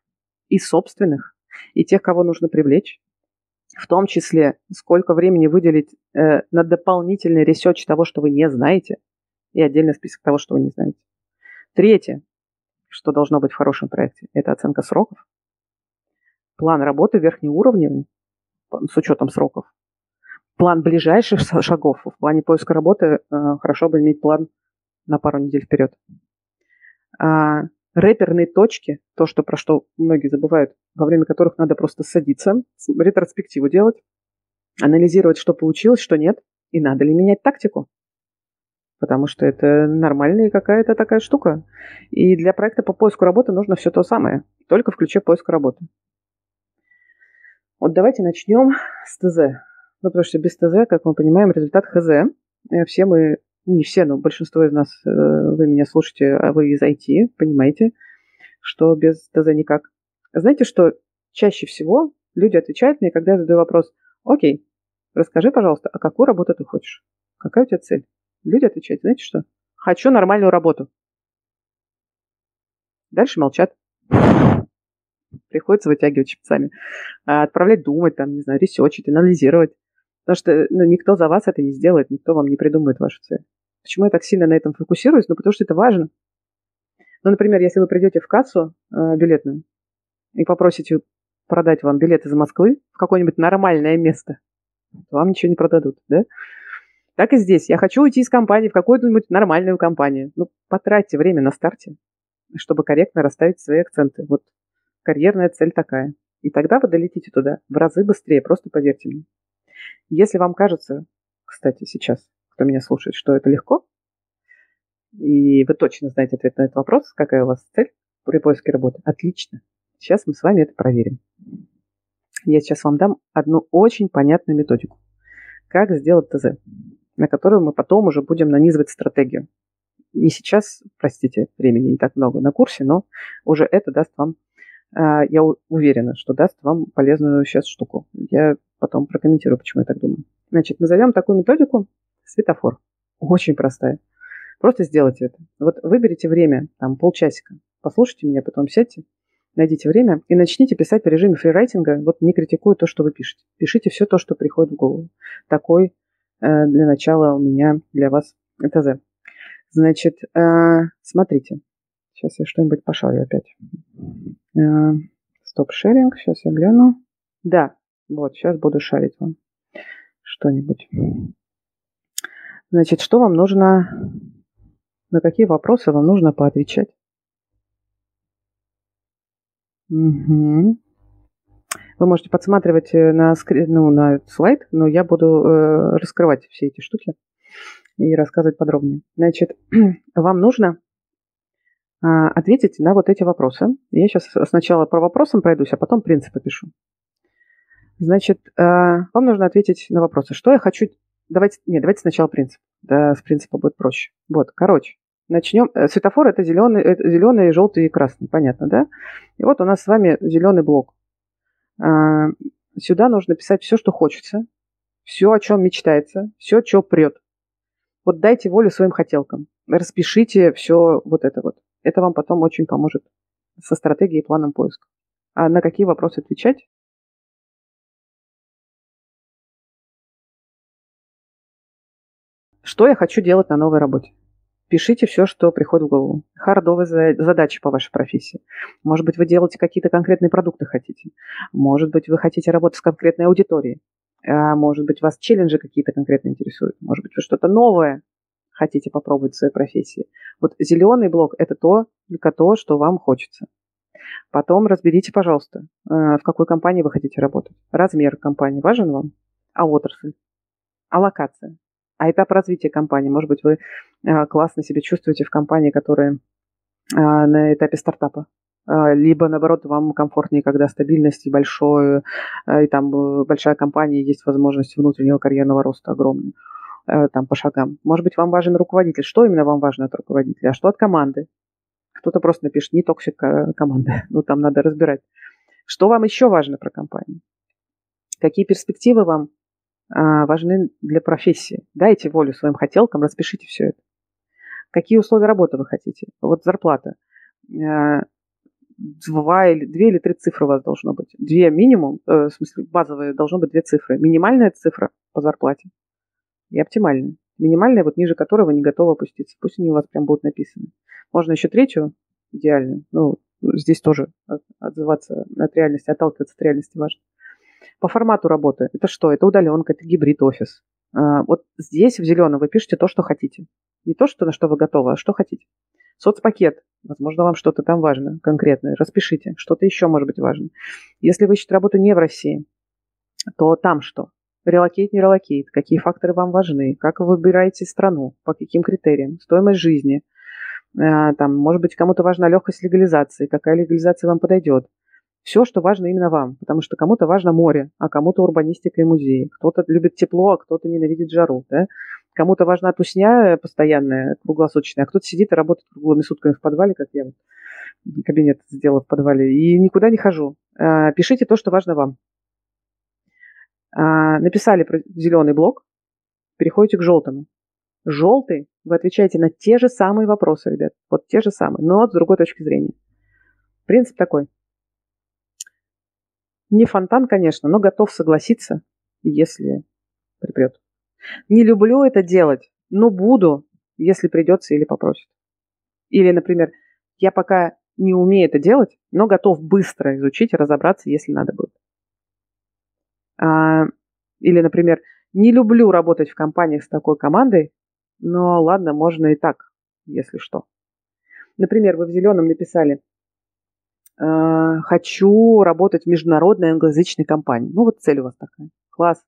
И собственных, и тех, кого нужно привлечь. в том числе, сколько времени выделить э, на дополнительный research того, что вы не знаете, и отдельный список того, что вы не знаете. Третье, что должно быть в хорошем проекте, это оценка сроков, план работы верхнеуровневый с учетом сроков, план ближайших шагов. В плане поиска работы э, хорошо бы иметь план на пару недель вперед. А, рэперные точки, то, что, про что многие забывают, во время которых надо просто садиться, ретроспективу делать, анализировать, что получилось, что нет, и надо ли менять тактику. Потому что это нормальная какая-то такая штука. И для проекта по поиску работы нужно все то самое, только в ключе поиска работы. Вот давайте начнем с ТЗ. Ну, потому что без ТЗ, как мы понимаем, результат ХЗ. Э, все мы не все, но большинство из нас, э, вы меня слушаете, а вы из IT, понимаете, что без ТЗ никак. Знаете, что чаще всего люди отвечают мне, когда я задаю вопрос, окей, расскажи, пожалуйста, а какую работу ты хочешь? Какая у тебя цель? Люди отвечают, знаете что? Хочу нормальную работу. Дальше молчат. Приходится вытягивать щипцами. А отправлять думать, там, не знаю, ресечить, анализировать. Потому что ну, никто за вас это не сделает, никто вам не придумает вашу цель. Почему я так сильно на этом фокусируюсь? Ну, потому что это важно. Ну, например, если вы придете в кассу э, билетную и попросите продать вам билет из Москвы в какое-нибудь нормальное место, то вам ничего не продадут, да? Так и здесь. Я хочу уйти из компании в какую-нибудь нормальную компанию. Ну, потратьте время на старте, чтобы корректно расставить свои акценты. Вот карьерная цель такая. И тогда вы долетите туда в разы быстрее, просто поверьте мне. Если вам кажется, кстати, сейчас, кто меня слушает, что это легко, и вы точно знаете ответ на этот вопрос, какая у вас цель при поиске работы, отлично. Сейчас мы с вами это проверим. Я сейчас вам дам одну очень понятную методику. Как сделать ТЗ, на которую мы потом уже будем нанизывать стратегию. Не сейчас, простите, времени не так много на курсе, но уже это даст вам, а, я уверена, что даст вам полезную сейчас штуку. Я потом прокомментирую, почему я так думаю. Значит, назовем такую методику светофор. Очень простая. Просто сделайте это. Вот выберите время, там, полчасика. Послушайте меня, потом сядьте, найдите время и начните писать в режиме фрирайтинга, вот не критикуя то, что вы пишете. Пишите все то, что приходит в голову. Такой э, для начала у меня для вас ТЗ. Значит, э, смотрите. Сейчас я что-нибудь пошарю опять. Э, стоп-шеринг. Сейчас я гляну. Да, вот, сейчас буду шарить вам что-нибудь. Значит, что вам нужно, на какие вопросы вам нужно поотвечать? Угу. Вы можете подсматривать э, на, ну, на слайд, но я буду э, раскрывать все эти штуки и рассказывать подробнее. Значит, вам нужно э, ответить на вот эти вопросы. Я сейчас сначала по вопросам пройдусь, а потом принципы пишу. Значит, э, вам нужно ответить на вопросы. Что я хочу... Давайте, нет, давайте сначала принцип. Да, с принципа будет проще. Вот, короче, начнем. Э, светофор это зеленый, это зеленый, желтый и красный, понятно, да? И вот у нас с вами зеленый блок. Э, сюда нужно писать все, что хочется, все, о чем мечтается, все, что прет. Вот дайте волю своим хотелкам. Распишите все вот это вот. Это вам потом очень поможет со стратегией и планом поиска. А на какие вопросы отвечать? Что я хочу делать на новой работе? Пишите все, что приходит в голову. Хардовые задачи по вашей профессии. Может быть, вы делаете какие-то конкретные продукты хотите. Может быть, вы хотите работать с конкретной аудиторией. А может быть, вас челленджи какие-то конкретно интересуют. Может быть, вы что-то новое хотите попробовать в своей профессии. Вот зеленый блок – это то, только то, что вам хочется. Потом разберите, пожалуйста, э, в какой компании вы хотите работать. Размер компании важен вам? А отрасль? А локация? А этап развития компании. Может быть, вы а, классно себя чувствуете в компании, которая а, на этапе стартапа. А, либо, наоборот, вам комфортнее, когда стабильность и большое, и там э, большая компания, есть возможность внутреннего карьерного роста огромный там по шагам. Может быть, вам важен руководитель. Что именно вам важно от руководителя, а что от команды? Кто-то просто напишет, не toxic команды. Ну, там надо разбирать. Что вам еще важно про компанию? Какие перспективы вам важны для профессии. Дайте волю своим хотелкам, распишите все это. Какие условия работы вы хотите? Вот зарплата. А, два или, две или три цифры у вас должно быть. Две минимум, э, в смысле базовые, должно быть две цифры. Минимальная цифра по зарплате и оптимальная. Минимальная, вот ниже которой вы не готовы опуститься. Пусть они у вас прям будут написаны. Можно еще третью, идеальную. Ну, здесь тоже отзываться от реальности, отталкиваться от реальности важно. По формату работы. Это что? Это удаленка, это гибрид офис. А, вот здесь в зеленом вы пишете то, что хотите. Не то, что, на что вы готовы, а что хотите. Соцпакет. Возможно, вам что-то там важно, конкретное. Распишите. Что-то еще может быть важно. Если вы ищете работу не в России, то там что? Relocate, не relocate. Какие факторы вам важны? Как вы выбираете страну? По каким критериям? Стоимость жизни. А, там, может быть, кому-то важна легкость легализации. Какая легализация вам подойдет? Все, что важно именно вам, потому что кому-то важно море, а кому-то урбанистика и музеи, кто-то любит тепло, а кто-то ненавидит жару, да? кому-то важна тусня постоянная, круглосуточная, а кто-то сидит и работает круглыми сутками в подвале, как я кабинет сделал в подвале, и никуда не хожу. А, пишите то, что важно вам. А, написали про зеленый блок, переходите к желтому. Желтый, вы отвечаете на те же самые вопросы, ребят, вот те же самые, но с другой точки зрения. Принцип такой. Не фонтан, конечно, но готов согласиться, если припрет. Не люблю это делать, но буду, если придется или попросит. Или, например, я пока не умею это делать, но готов быстро изучить и разобраться, если надо будет. А, или, например, не люблю работать в компаниях с такой командой, но ладно, можно и так, если что. Например, вы в зеленом написали – хочу работать в международной англоязычной компании. Ну, вот цель у вас такая. Класс.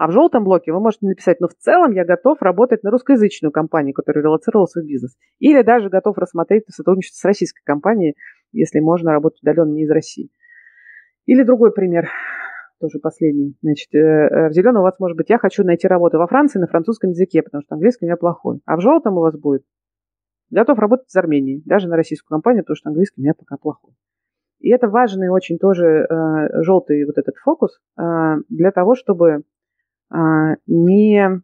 А в желтом блоке вы можете написать, но «Ну, в целом я готов работать на русскоязычную компанию, которая релацировала свой бизнес. Или даже готов рассмотреть сотрудничество с российской компанией, если можно работать удаленно не из России. Или другой пример, тоже последний. Значит, э, э, в зеленом у вас может быть, я хочу найти работу во Франции на французском языке, потому что английский у меня плохой. А в желтом у вас будет, готов работать из Армении, даже на российскую компанию, потому что английский у меня пока плохой. И это важный очень тоже э, желтый вот этот фокус э, для того, чтобы э, не,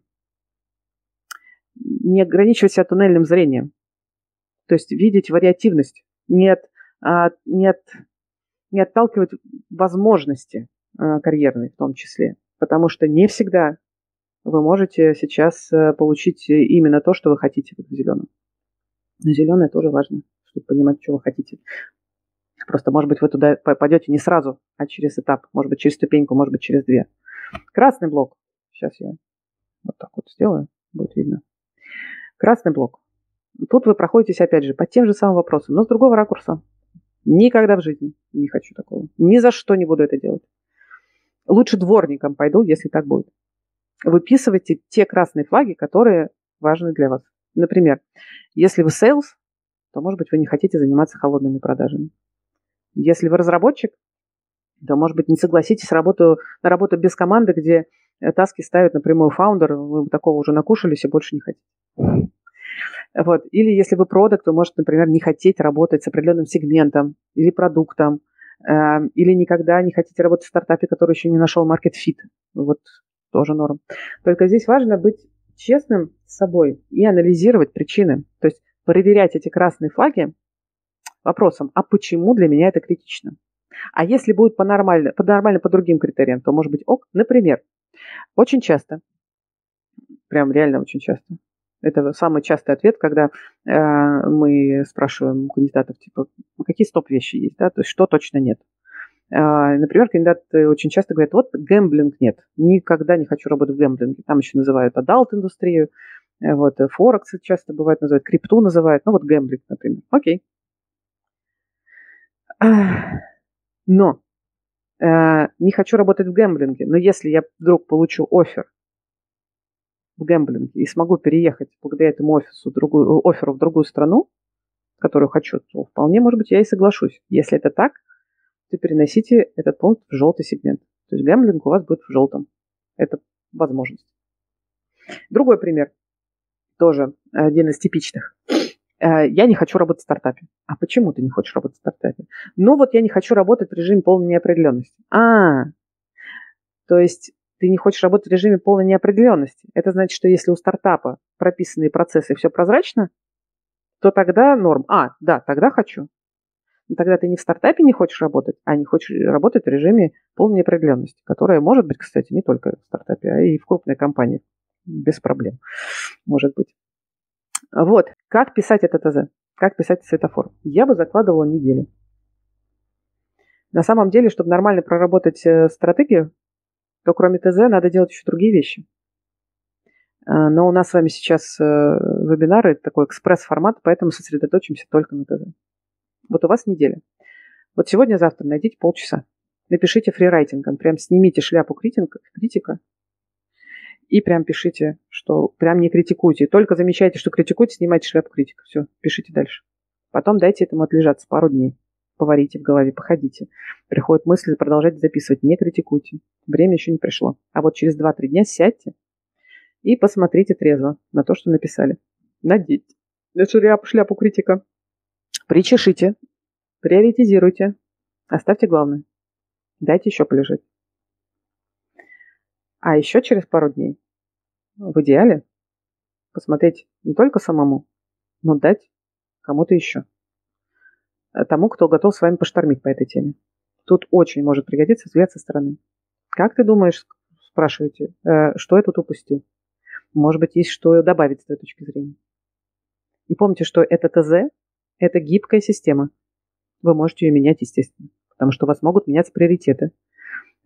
не ограничивать себя туннельным зрением. То есть видеть вариативность, не, от, а, не, от, не отталкивать возможности э, карьерные в том числе. Потому что не всегда вы можете сейчас э, получить именно то, что вы хотите в зеленом. Но зеленое тоже важно, чтобы понимать, что вы хотите. Просто, может быть, вы туда попадете не сразу, а через этап. Может быть, через ступеньку, может быть, через две. Красный блок. Сейчас я вот так вот сделаю, будет видно. Красный блок. Тут вы проходитесь, опять же, по тем же самым вопросам, но с другого ракурса. Никогда в жизни не хочу такого. Ни за что не буду это делать. Лучше дворником пойду, если так будет. Выписывайте те красные флаги, которые важны для вас. Например, если вы sales, то, может быть, вы не хотите заниматься холодными продажами. Если вы разработчик, то, может быть, не согласитесь работу, на работу без команды, где э, таски ставят напрямую фаундер, вы такого уже накушались и больше не хотите. Вот. Или если вы продукт, вы можете, например, не хотеть работать с определенным сегментом или продуктом, э, или никогда не хотите работать в стартапе, который еще не нашел fit. Вот тоже норм. Только здесь важно быть честным с собой и анализировать причины. То есть проверять эти красные флаги вопросом, а почему для меня это критично? А если будет по нормально, по другим критериям, то может быть ок. Например, очень часто, прям реально очень часто, это самый частый ответ, когда э, мы спрашиваем кандидатов, типа, какие стоп-вещи есть, да, то есть что точно нет. Э, например, кандидаты очень часто говорят, вот гэмблинг нет, никогда не хочу работать в гэмблинге. Там еще называют adult-индустрию, э, вот, Форекс часто бывает называют, крипту называют, ну вот гэмблинг, например. Окей, но э, не хочу работать в гэмблинге. Но если я вдруг получу офер в гэмблинге и смогу переехать благодаря этому офису, другую, оферу в другую страну, которую хочу, то вполне, может быть, я и соглашусь. Если это так, то переносите этот пункт в желтый сегмент. То есть гэмблинг у вас будет в желтом. Это возможность. Другой пример, тоже один из типичных. Э, я не хочу работать в стартапе. А почему ты не хочешь работать в стартапе? Ну вот я не хочу работать в режиме полной неопределенности. А, то есть ты не хочешь работать в режиме полной неопределенности. Это значит, что если у стартапа прописанные процессы все прозрачно, то тогда норм. А, да, тогда хочу. но тогда ты не в стартапе не хочешь работать, а не хочешь работать в режиме полной неопределенности, которая может быть, кстати, не только в стартапе, а и в крупной компании. Без проблем. Может быть. Вот. Как писать это ТЗ? Как писать светофор? Я бы закладывала неделю. На самом деле, чтобы нормально проработать э, стратегию, то кроме ТЗ надо делать еще другие вещи. Э, но у нас с вами сейчас э, вебинары, такой экспресс-формат, поэтому сосредоточимся только на ТЗ. Вот у вас неделя. Вот сегодня-завтра найдите полчаса. Напишите фрирайтингом, прям снимите шляпу критика и прям пишите, что прям не критикуйте. Только замечайте, что критикуете, снимайте шляпу критика. Все, пишите дальше. Потом дайте этому отлежаться пару дней. Поварите в голове, походите. Приходят мысли, продолжайте записывать. Не критикуйте. Время еще не пришло. А вот через 2-3 дня сядьте и посмотрите трезво на то, что написали. Надеть шляпу, шляпу критика. Причешите. Приоритизируйте. Оставьте главное. Дайте еще полежать. А еще через пару дней, в идеале, посмотреть не только самому, но дать кому-то еще. Тому, кто готов с вами поштормить по этой теме. Тут очень может пригодиться взгляд со стороны. Как ты думаешь, спрашиваете, э, что я тут упустил? Может быть, есть что добавить с этой точки зрения. И помните, что это ТЗ – это гибкая система. Вы можете ее менять, естественно, потому что у вас могут меняться приоритеты.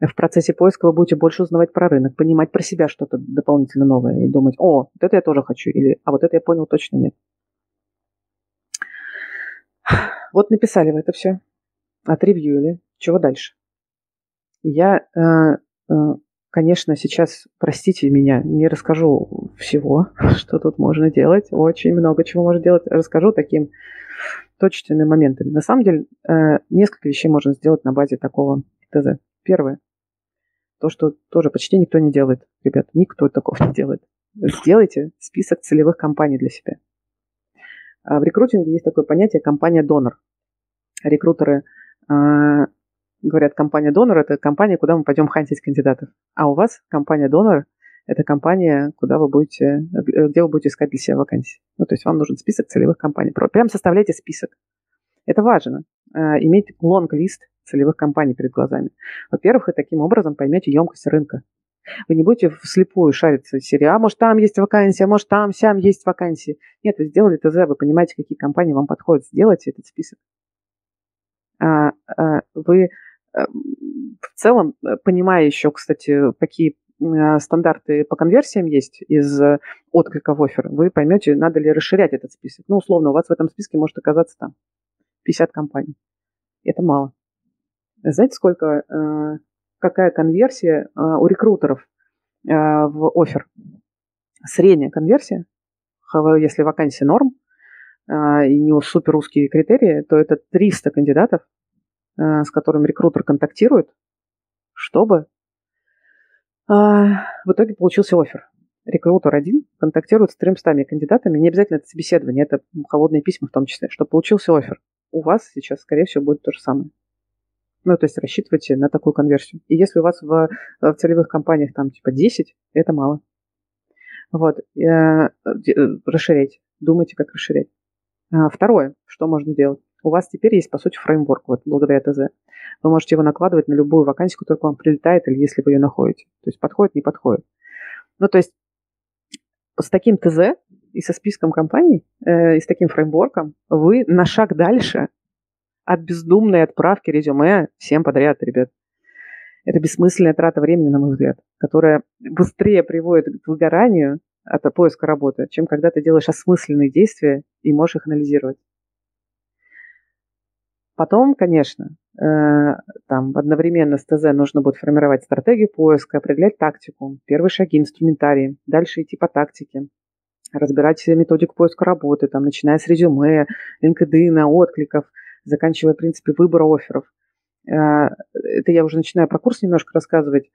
В процессе поиска вы будете больше узнавать про рынок, понимать про себя что-то дополнительно новое и думать, о, вот это я тоже хочу, или а вот это я понял точно нет. Вот написали вы это все, отревьюили. Чего дальше? Я э, э, Конечно, сейчас, простите меня, не расскажу всего, что тут можно делать. Очень много чего можно делать. Расскажу таким точечными моментами. На самом деле, э, несколько вещей можно сделать на базе такого ТЗ. Первое. То, что тоже почти никто не делает. Ребят, никто такого не делает. Сделайте список целевых компаний для себя. А в рекрутинге есть такое понятие компания-донор. Рекрутеры а, говорят, компания-донор – это компания, куда мы пойдем хантить кандидатов. А у вас компания-донор – это компания, куда вы будете, где вы будете искать для себя вакансии. Ну, то есть вам нужен список целевых компаний. Прям составляйте список. Это важно. Э, иметь лонг-лист целевых компаний перед глазами. Во-первых, вы таким образом поймете емкость рынка. Вы не будете вслепую шариться в серии, а может там есть вакансия, может там, сям есть вакансии. Нет, вы сделали ТЗ, вы понимаете, какие компании вам подходят. Сделайте этот список. А, а, вы в целом, э, понимая еще, кстати, какие э, стандарты по конверсиям есть из э, отклика в офер, вы поймете, надо ли расширять этот список. Ну, условно, у вас в этом списке может оказаться там 50 компаний. Это мало. Знаете, сколько, какая конверсия у рекрутеров в офер? Средняя конверсия, если вакансия норм, и не супер узкие критерии, то это 300 кандидатов Э, с которым рекрутер контактирует, чтобы в итоге получился офер. Рекрутер один контактирует с 300 кандидатами. Не обязательно это собеседование, это холодные письма в том числе, чтобы получился офер. У вас сейчас, скорее всего, будет то же самое. Ну, то есть рассчитывайте на такую конверсию. И если у вас в, в целевых компаниях там типа 10, это мало. Вот. Э, э, расширяйте. Думайте, как расширять. А, второе, что можно делать у вас теперь есть, по сути, фреймворк вот, благодаря ТЗ. Вы можете его накладывать на любую вакансию, которая к вам прилетает, или если вы ее находите. То есть подходит, не подходит. Ну, то есть с таким ТЗ и со списком компаний, э, и с таким фреймворком вы на шаг дальше от бездумной отправки резюме всем подряд, ребят. Это бессмысленная трата времени, на мой взгляд, которая быстрее приводит к выгоранию от поиска работы, чем когда ты делаешь осмысленные действия и можешь их анализировать. Потом, конечно, э, там одновременно с ТЗ нужно будет формировать стратегию поиска, определять тактику, первые шаги, инструментарии, дальше идти по тактике, разбирать методику поиска работы, там, начиная с резюме, LinkedIn, откликов, заканчивая, в принципе, выбора офферов. Э, это я уже начинаю про курс немножко рассказывать.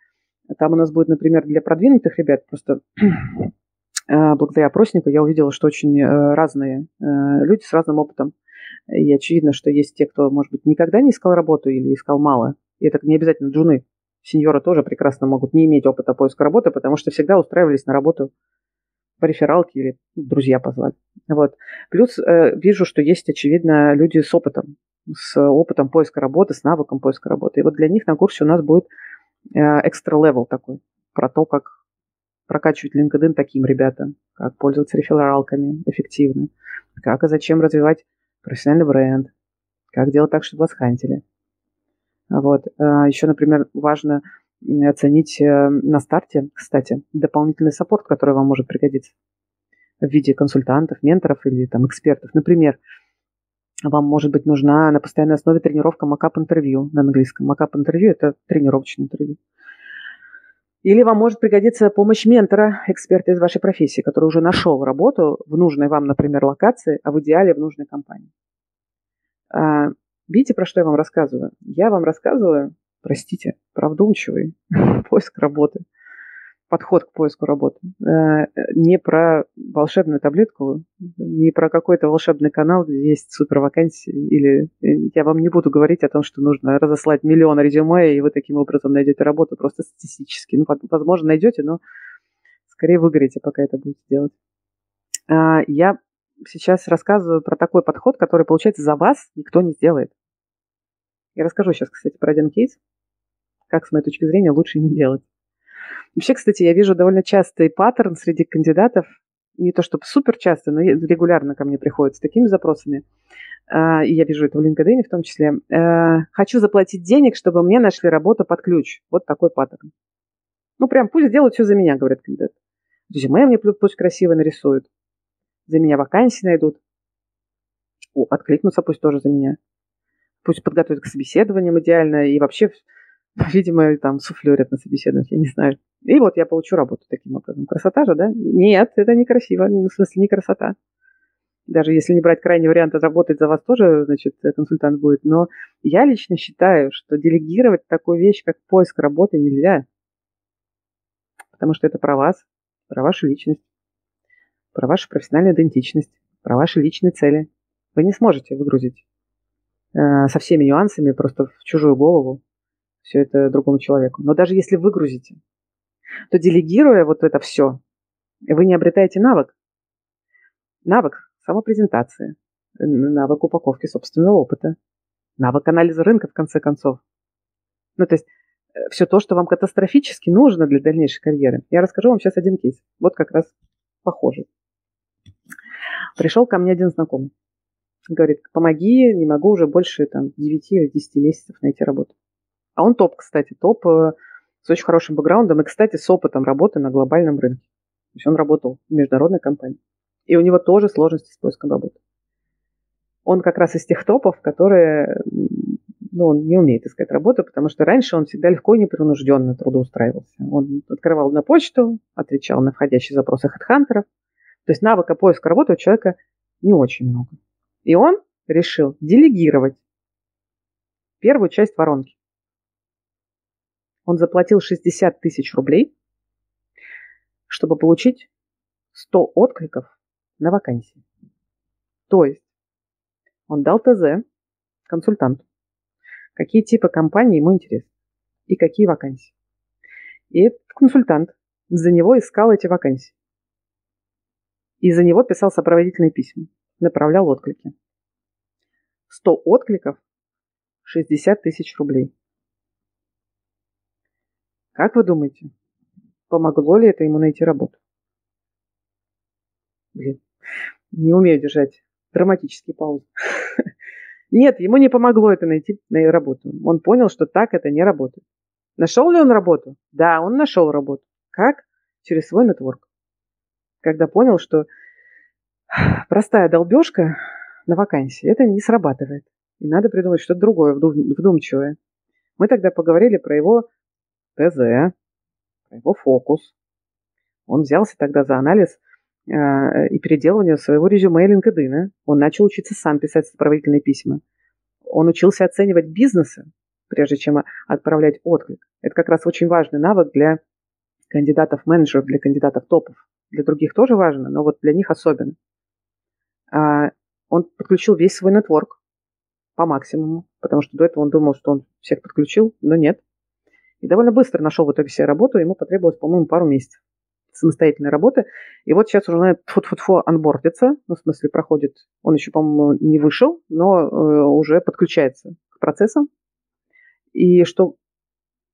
Там у нас будет, например, для продвинутых ребят, просто э, благодаря опроснику я увидела, что очень разные люди с разным опытом. И очевидно, что есть те, кто, может быть, никогда не искал работу или искал мало. И это не обязательно джуны. Сеньоры тоже прекрасно могут не иметь опыта поиска работы, потому что всегда устраивались на работу по рефералке или друзья позвали. Вот. Плюс э, вижу, что есть, очевидно, люди с опытом. с опытом поиска работы, с навыком поиска работы. И вот для них на курсе у нас будет extra level такой, про то, как прокачивать LinkedIn таким ребятам, как пользоваться рефералками эффективно, как и зачем развивать профессиональный бренд, как делать так, чтобы вас хантили. Вот. А, Еще, например, важно оценить э, на старте, кстати, дополнительный саппорт, который вам может пригодиться в виде консультантов, менторов или там экспертов. Например, вам может быть нужна на постоянной основе тренировка макап-интервью на английском. Макап-интервью – это тренировочное интервью. Или вам может пригодиться помощь ментора, эксперта из вашей профессии, который уже нашел работу в нужной вам, например, локации, а в идеале в нужной компании. А, видите, про что я вам рассказываю? Я вам рассказываю, простите, про вдумчивый поиск работы – подход к поиску работы. Э, не про волшебную таблетку, не про какой-то волшебный канал, где есть супер вакансии. Или э, я вам не буду говорить о том, что нужно разослать миллион резюме, и вы таким образом найдете работу просто статистически. Ну, возможно, найдете, но скорее выгорите, пока это будете делать. А, я сейчас рассказываю про такой подход, который, получается, за вас никто не сделает. Я расскажу сейчас, кстати, про один кейс, как, с моей точки зрения, лучше не делать. Вообще, кстати, я вижу довольно частый паттерн среди кандидатов, не то чтобы супер часто, но регулярно ко мне приходят с такими запросами. А, и я вижу это в LinkedIn в том числе. Э, Хочу заплатить денег, чтобы мне нашли работу под ключ. Вот такой паттерн. Ну, прям пусть делают все за меня, говорят кандидаты. Резюме мне пусть красиво нарисуют. За меня вакансии найдут. О, откликнутся пусть тоже за меня. Пусть подготовят к собеседованиям идеально. И вообще Видимо, там суфлерят на собеседовании, я не знаю. И вот я получу работу таким образом. Красота же, да? Нет, это не красиво, в смысле не красота. Даже если не брать крайний вариант, работать за вас тоже, значит, консультант будет. Но я лично считаю, что делегировать такую вещь, как поиск работы, нельзя. Потому что это про вас, про вашу личность, про вашу профессиональную идентичность, про ваши личные цели. Вы не сможете выгрузить э, со всеми нюансами просто в чужую голову все это другому человеку. Но даже если выгрузите, то делегируя вот это все, вы не обретаете навык. Навык самопрезентации, навык упаковки собственного опыта, навык анализа рынка, в конце концов. Ну, то есть э, все то, что вам катастрофически нужно для дальнейшей карьеры. Я расскажу вам сейчас один кейс. Вот как раз похожий. Пришел ко мне один знакомый. Говорит, помоги, не могу уже больше там, 9 или 10 месяцев найти работу. А он топ, кстати, топ э, с очень хорошим бэкграундом и, кстати, с опытом работы на глобальном рынке. То есть он работал в международной компании. И у него тоже сложности с поиском работы. Он как раз из тех топов, которые, ну, он не умеет искать работу, потому что раньше он всегда легко и непринужденно трудоустраивался. Он открывал на почту, отвечал на входящие запросы хедхантеров. То есть навыка поиска работы у человека не очень много. И он решил делегировать первую часть воронки он заплатил 60 тысяч рублей, чтобы получить 100 откликов на вакансии. То есть он дал ТЗ консультанту, какие типы компаний ему интересны и какие вакансии. И этот консультант за него искал эти вакансии. И за него писал сопроводительные письма, направлял отклики. 100 откликов, 60 тысяч рублей. Как вы думаете, помогло ли это ему найти работу? Блин, не умею держать драматические паузы. Нет, ему не помогло это найти на работу. Он понял, что так это не работает. Нашел ли он работу? Да, он нашел работу. Как? Через свой нетворк. Когда понял, что простая долбежка на вакансии, это не срабатывает. И надо придумать что-то другое, вдумчивое. Мы тогда поговорили про его ТЗ, его фокус. Он взялся тогда за анализ э, и переделывание своего резюме LinkedIn. Он начал учиться сам писать сопроводительные письма. Он учился оценивать бизнесы, прежде чем отправлять отклик. Это как раз очень важный навык для кандидатов-менеджеров, для кандидатов топов. Для других тоже важно, но вот для них особенно. А, он подключил весь свой нетворк по максимуму, потому что до этого он думал, что он всех подключил, но нет. И довольно быстро нашел в итоге себе работу, ему потребовалось, по-моему, пару месяцев. самостоятельной работы. И вот сейчас уже фу-фу-фу анбордится, ну, в смысле, проходит, он еще, по-моему, не вышел, но э, уже подключается к процессам. И что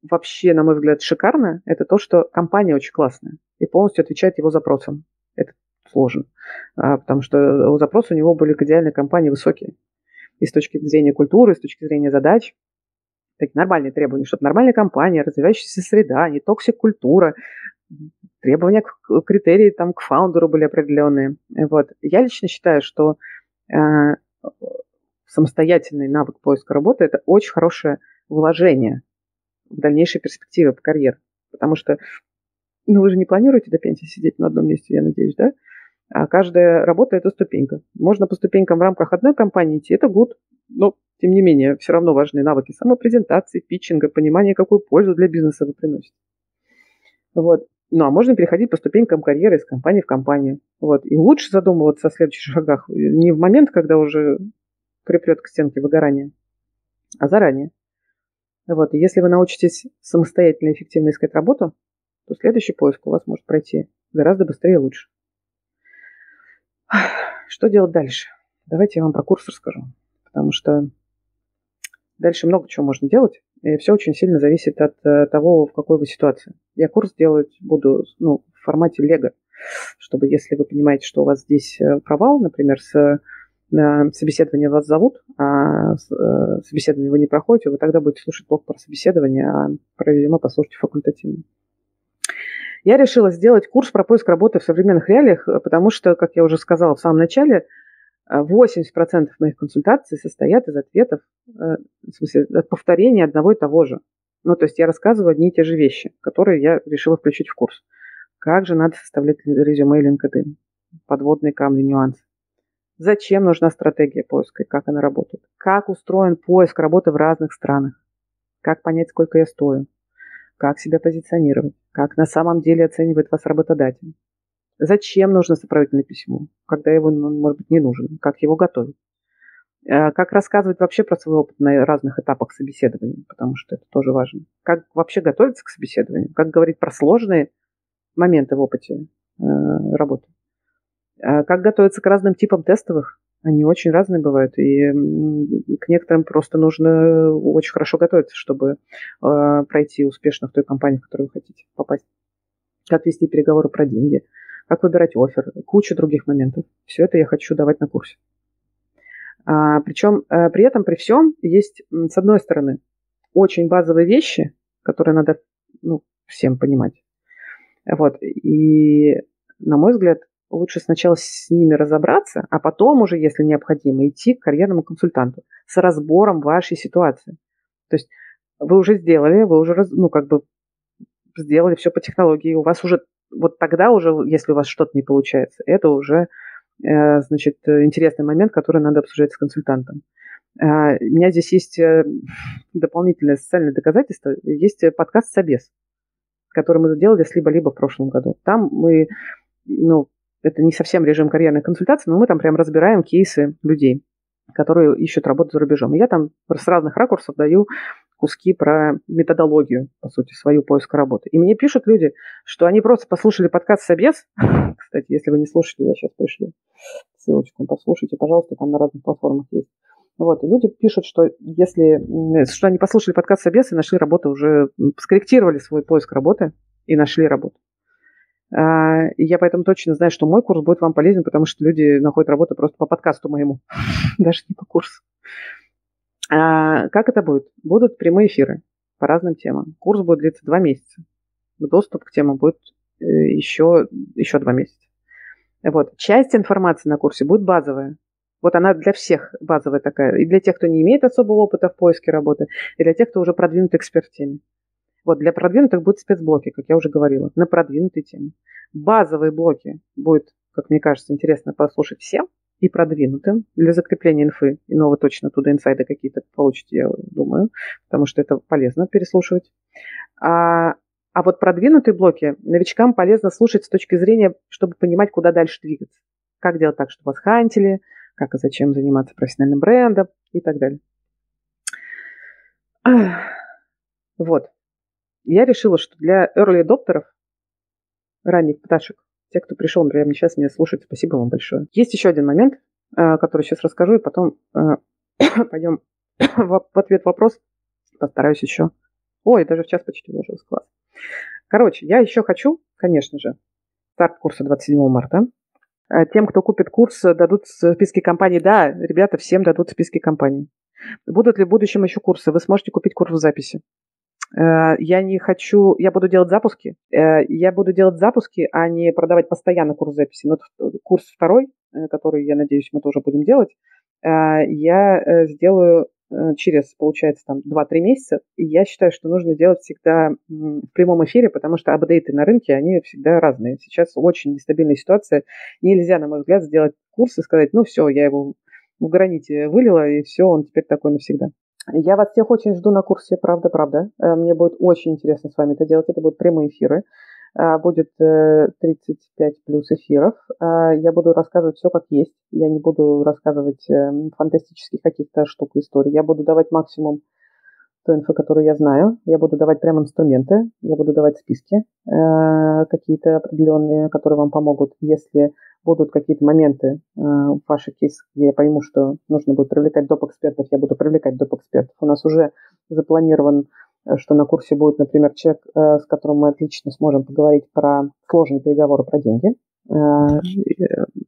вообще, на мой взгляд, шикарно, это то, что компания очень классная и полностью отвечает его запросам. Это сложно, а, потому что запросы у него были к идеальной компании высокие. И с точки зрения культуры, и с точки зрения задач, такие нормальные требования, чтобы нормальная компания, развивающаяся среда, не токсик-культура, требования, к, критерии там к фаундеру были определенные. Вот. Я лично считаю, что э, самостоятельный навык поиска работы – это очень хорошее вложение в дальнейшей перспективы по карьере. Потому что, ну, вы же не планируете до пенсии сидеть на одном месте, я надеюсь, да? А каждая работа – это ступенька. Можно по ступенькам в рамках одной компании идти, это гуд. Но, тем не менее, все равно важны навыки самопрезентации, питчинга, понимания, какую пользу для бизнеса вы приносите. Вот. Ну, а можно переходить по ступенькам карьеры из компании в компанию. Вот. И лучше задумываться о следующих шагах не в момент, когда уже припрет к стенке выгорания, а заранее. Вот. И если вы научитесь самостоятельно и эффективно искать работу, то следующий поиск у вас может пройти гораздо быстрее и лучше. Что делать дальше? Давайте я вам про курс расскажу. Потому что дальше много чего можно делать. И все очень сильно зависит от э, того, в какой вы ситуации. Я курс делать буду ну, в формате лего, чтобы если вы понимаете, что у вас здесь э, провал, например, с на собеседование вас зовут, а э, собеседование вы не проходите, вы тогда будете слушать блок про собеседование, а про резюме послушайте факультативно. Я решила сделать курс про поиск работы в современных реалиях, потому что, как я уже сказала в самом начале, 80% моих консультаций состоят из ответов, э, в смысле, от повторения одного и того же. Ну, то есть я рассказываю одни и те же вещи, которые я решила включить в курс. Как же надо составлять резюме LinkedIn? Подводные камни, нюансы. Зачем нужна стратегия поиска и как она работает? Как устроен поиск работы в разных странах? Как понять, сколько я стою? Как себя позиционировать? Как на самом деле оценивает вас работодатель? Зачем нужно сопроводительное письмо, когда его, ну, может быть, не нужен? Как его готовить? Э, как рассказывать вообще про свой опыт на разных этапах собеседования, потому что это тоже важно. Как вообще готовиться к собеседованию? Как говорить про сложные моменты в опыте э, работы? А как готовиться к разным типам тестовых? Они очень разные бывают, и к некоторым просто нужно очень хорошо готовиться, чтобы э, пройти успешно в той компании, в которую вы хотите попасть. Как вести переговоры про деньги, как выбирать офер, куча других моментов. Все это я хочу давать на курсе. А, причем э, при этом, при всем, есть, с одной стороны, очень базовые вещи, которые надо ну, всем понимать. Вот. И, на мой взгляд, лучше сначала с ними разобраться, а потом уже, если необходимо, идти к карьерному консультанту с разбором вашей ситуации. То есть вы уже сделали, вы уже, ну, как бы сделали все по технологии, у вас уже, вот тогда уже, если у вас что-то не получается, это уже, э, значит, интересный момент, который надо обсуждать с консультантом. Э, у меня здесь есть э, дополнительное социальное доказательство, есть подкаст «Собес», который мы сделали с либо-либо в прошлом году. Там мы ну, это не совсем режим карьерной консультации, но мы там прям разбираем кейсы людей, которые ищут работу за рубежом. И я там с разных ракурсов даю куски про методологию, по сути, свою поиска работы. И мне пишут люди, что они просто послушали подкаст «Собес». Кстати, если вы не слушали, я сейчас пришлю ссылочку, послушайте, пожалуйста, там на разных платформах есть. Вот, и люди пишут, что если, что они послушали подкаст «Собес» и нашли работу, уже скорректировали свой поиск работы и нашли работу. А, и я поэтому точно знаю, что мой курс будет вам полезен, потому что люди находят работу просто по подкасту моему, даже не по курсу. А, как это будет? Будут прямые эфиры по разным темам. Курс будет длиться два месяца. Доступ к темам будет еще, э, еще два месяца. Вот. Часть информации на курсе будет базовая. Вот она для всех базовая такая. И для тех, кто не имеет особого опыта в поиске работы, и для тех, кто уже продвинут эксперт в теме. Вот для продвинутых будут спецблоки, как я уже говорила, на продвинутые темы. Базовые блоки будет, как мне кажется, интересно послушать всем и продвинутым для закрепления инфы. И нового точно туда инсайды какие-то получите, я думаю, потому что это полезно переслушивать. А, а вот продвинутые блоки новичкам полезно слушать с точки зрения, чтобы понимать, куда дальше двигаться. Как делать так, чтобы вас хантили, как и зачем заниматься профессиональным брендом и так далее. Вот я решила, что для early адоптеров ранних пташек, те, кто пришел прямо сейчас меня слушать, спасибо вам большое. Есть еще один момент, э, который сейчас расскажу, и потом э, пойдем в ответ вопрос. Постараюсь еще. Ой, даже в час почти уложилась. Класс. Короче, я еще хочу, конечно же, старт курса 27 марта. Э, тем, кто купит курс, дадут списки компаний. Да, ребята, всем дадут списки компаний. Будут ли в будущем еще курсы? Вы сможете купить курс в записи. Э, я не хочу, я буду делать запуски, э, я буду делать запуски, а не продавать постоянно курс записи. Но курс второй, э, который, я надеюсь, мы тоже будем делать, я сделаю через, получается, там 2-3 месяца. И я считаю, что нужно делать всегда в прямом эфире, потому что апдейты на рынке, они всегда разные. Сейчас очень нестабильная ситуация. Нельзя, на мой взгляд, сделать курс и сказать, ну все, я его в граните вылила, и все, он теперь такой навсегда. Я вас всех очень жду на курсе «Правда-правда». Э, мне будет очень интересно с вами это делать. Это будут прямые эфиры. Э, будет 35 э, плюс эфиров. Я буду рассказывать все как есть. Я не буду рассказывать фантастических каких-то штук историй. Я буду давать максимум той инфы, которую я знаю. Я буду давать прямо инструменты, я буду давать списки э, какие-то определенные, которые вам помогут. Если будут какие-то моменты э, в ваших кейсах, где я пойму, что нужно будет привлекать доп-экспертов, я буду привлекать доп-экспертов. У нас уже запланирован, э, что на курсе будет, например, человек, э, с которым мы отлично сможем поговорить про сложные переговоры про деньги. Э,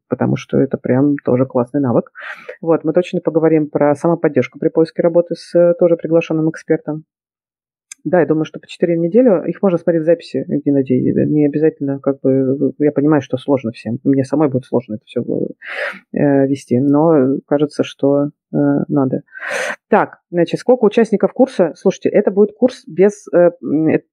потому что это прям тоже классный навык. Вот, мы точно поговорим про самоподдержку при поиске работы с тоже приглашенным экспертом. Да, я думаю, что по 4 в неделю их можно смотреть в записи, Геннадий. Не обязательно, как бы, я понимаю, что сложно всем. Мне самой будет сложно это все э, вести, но кажется, что э, надо. Так, значит, сколько участников курса? Слушайте, это будет курс без, э,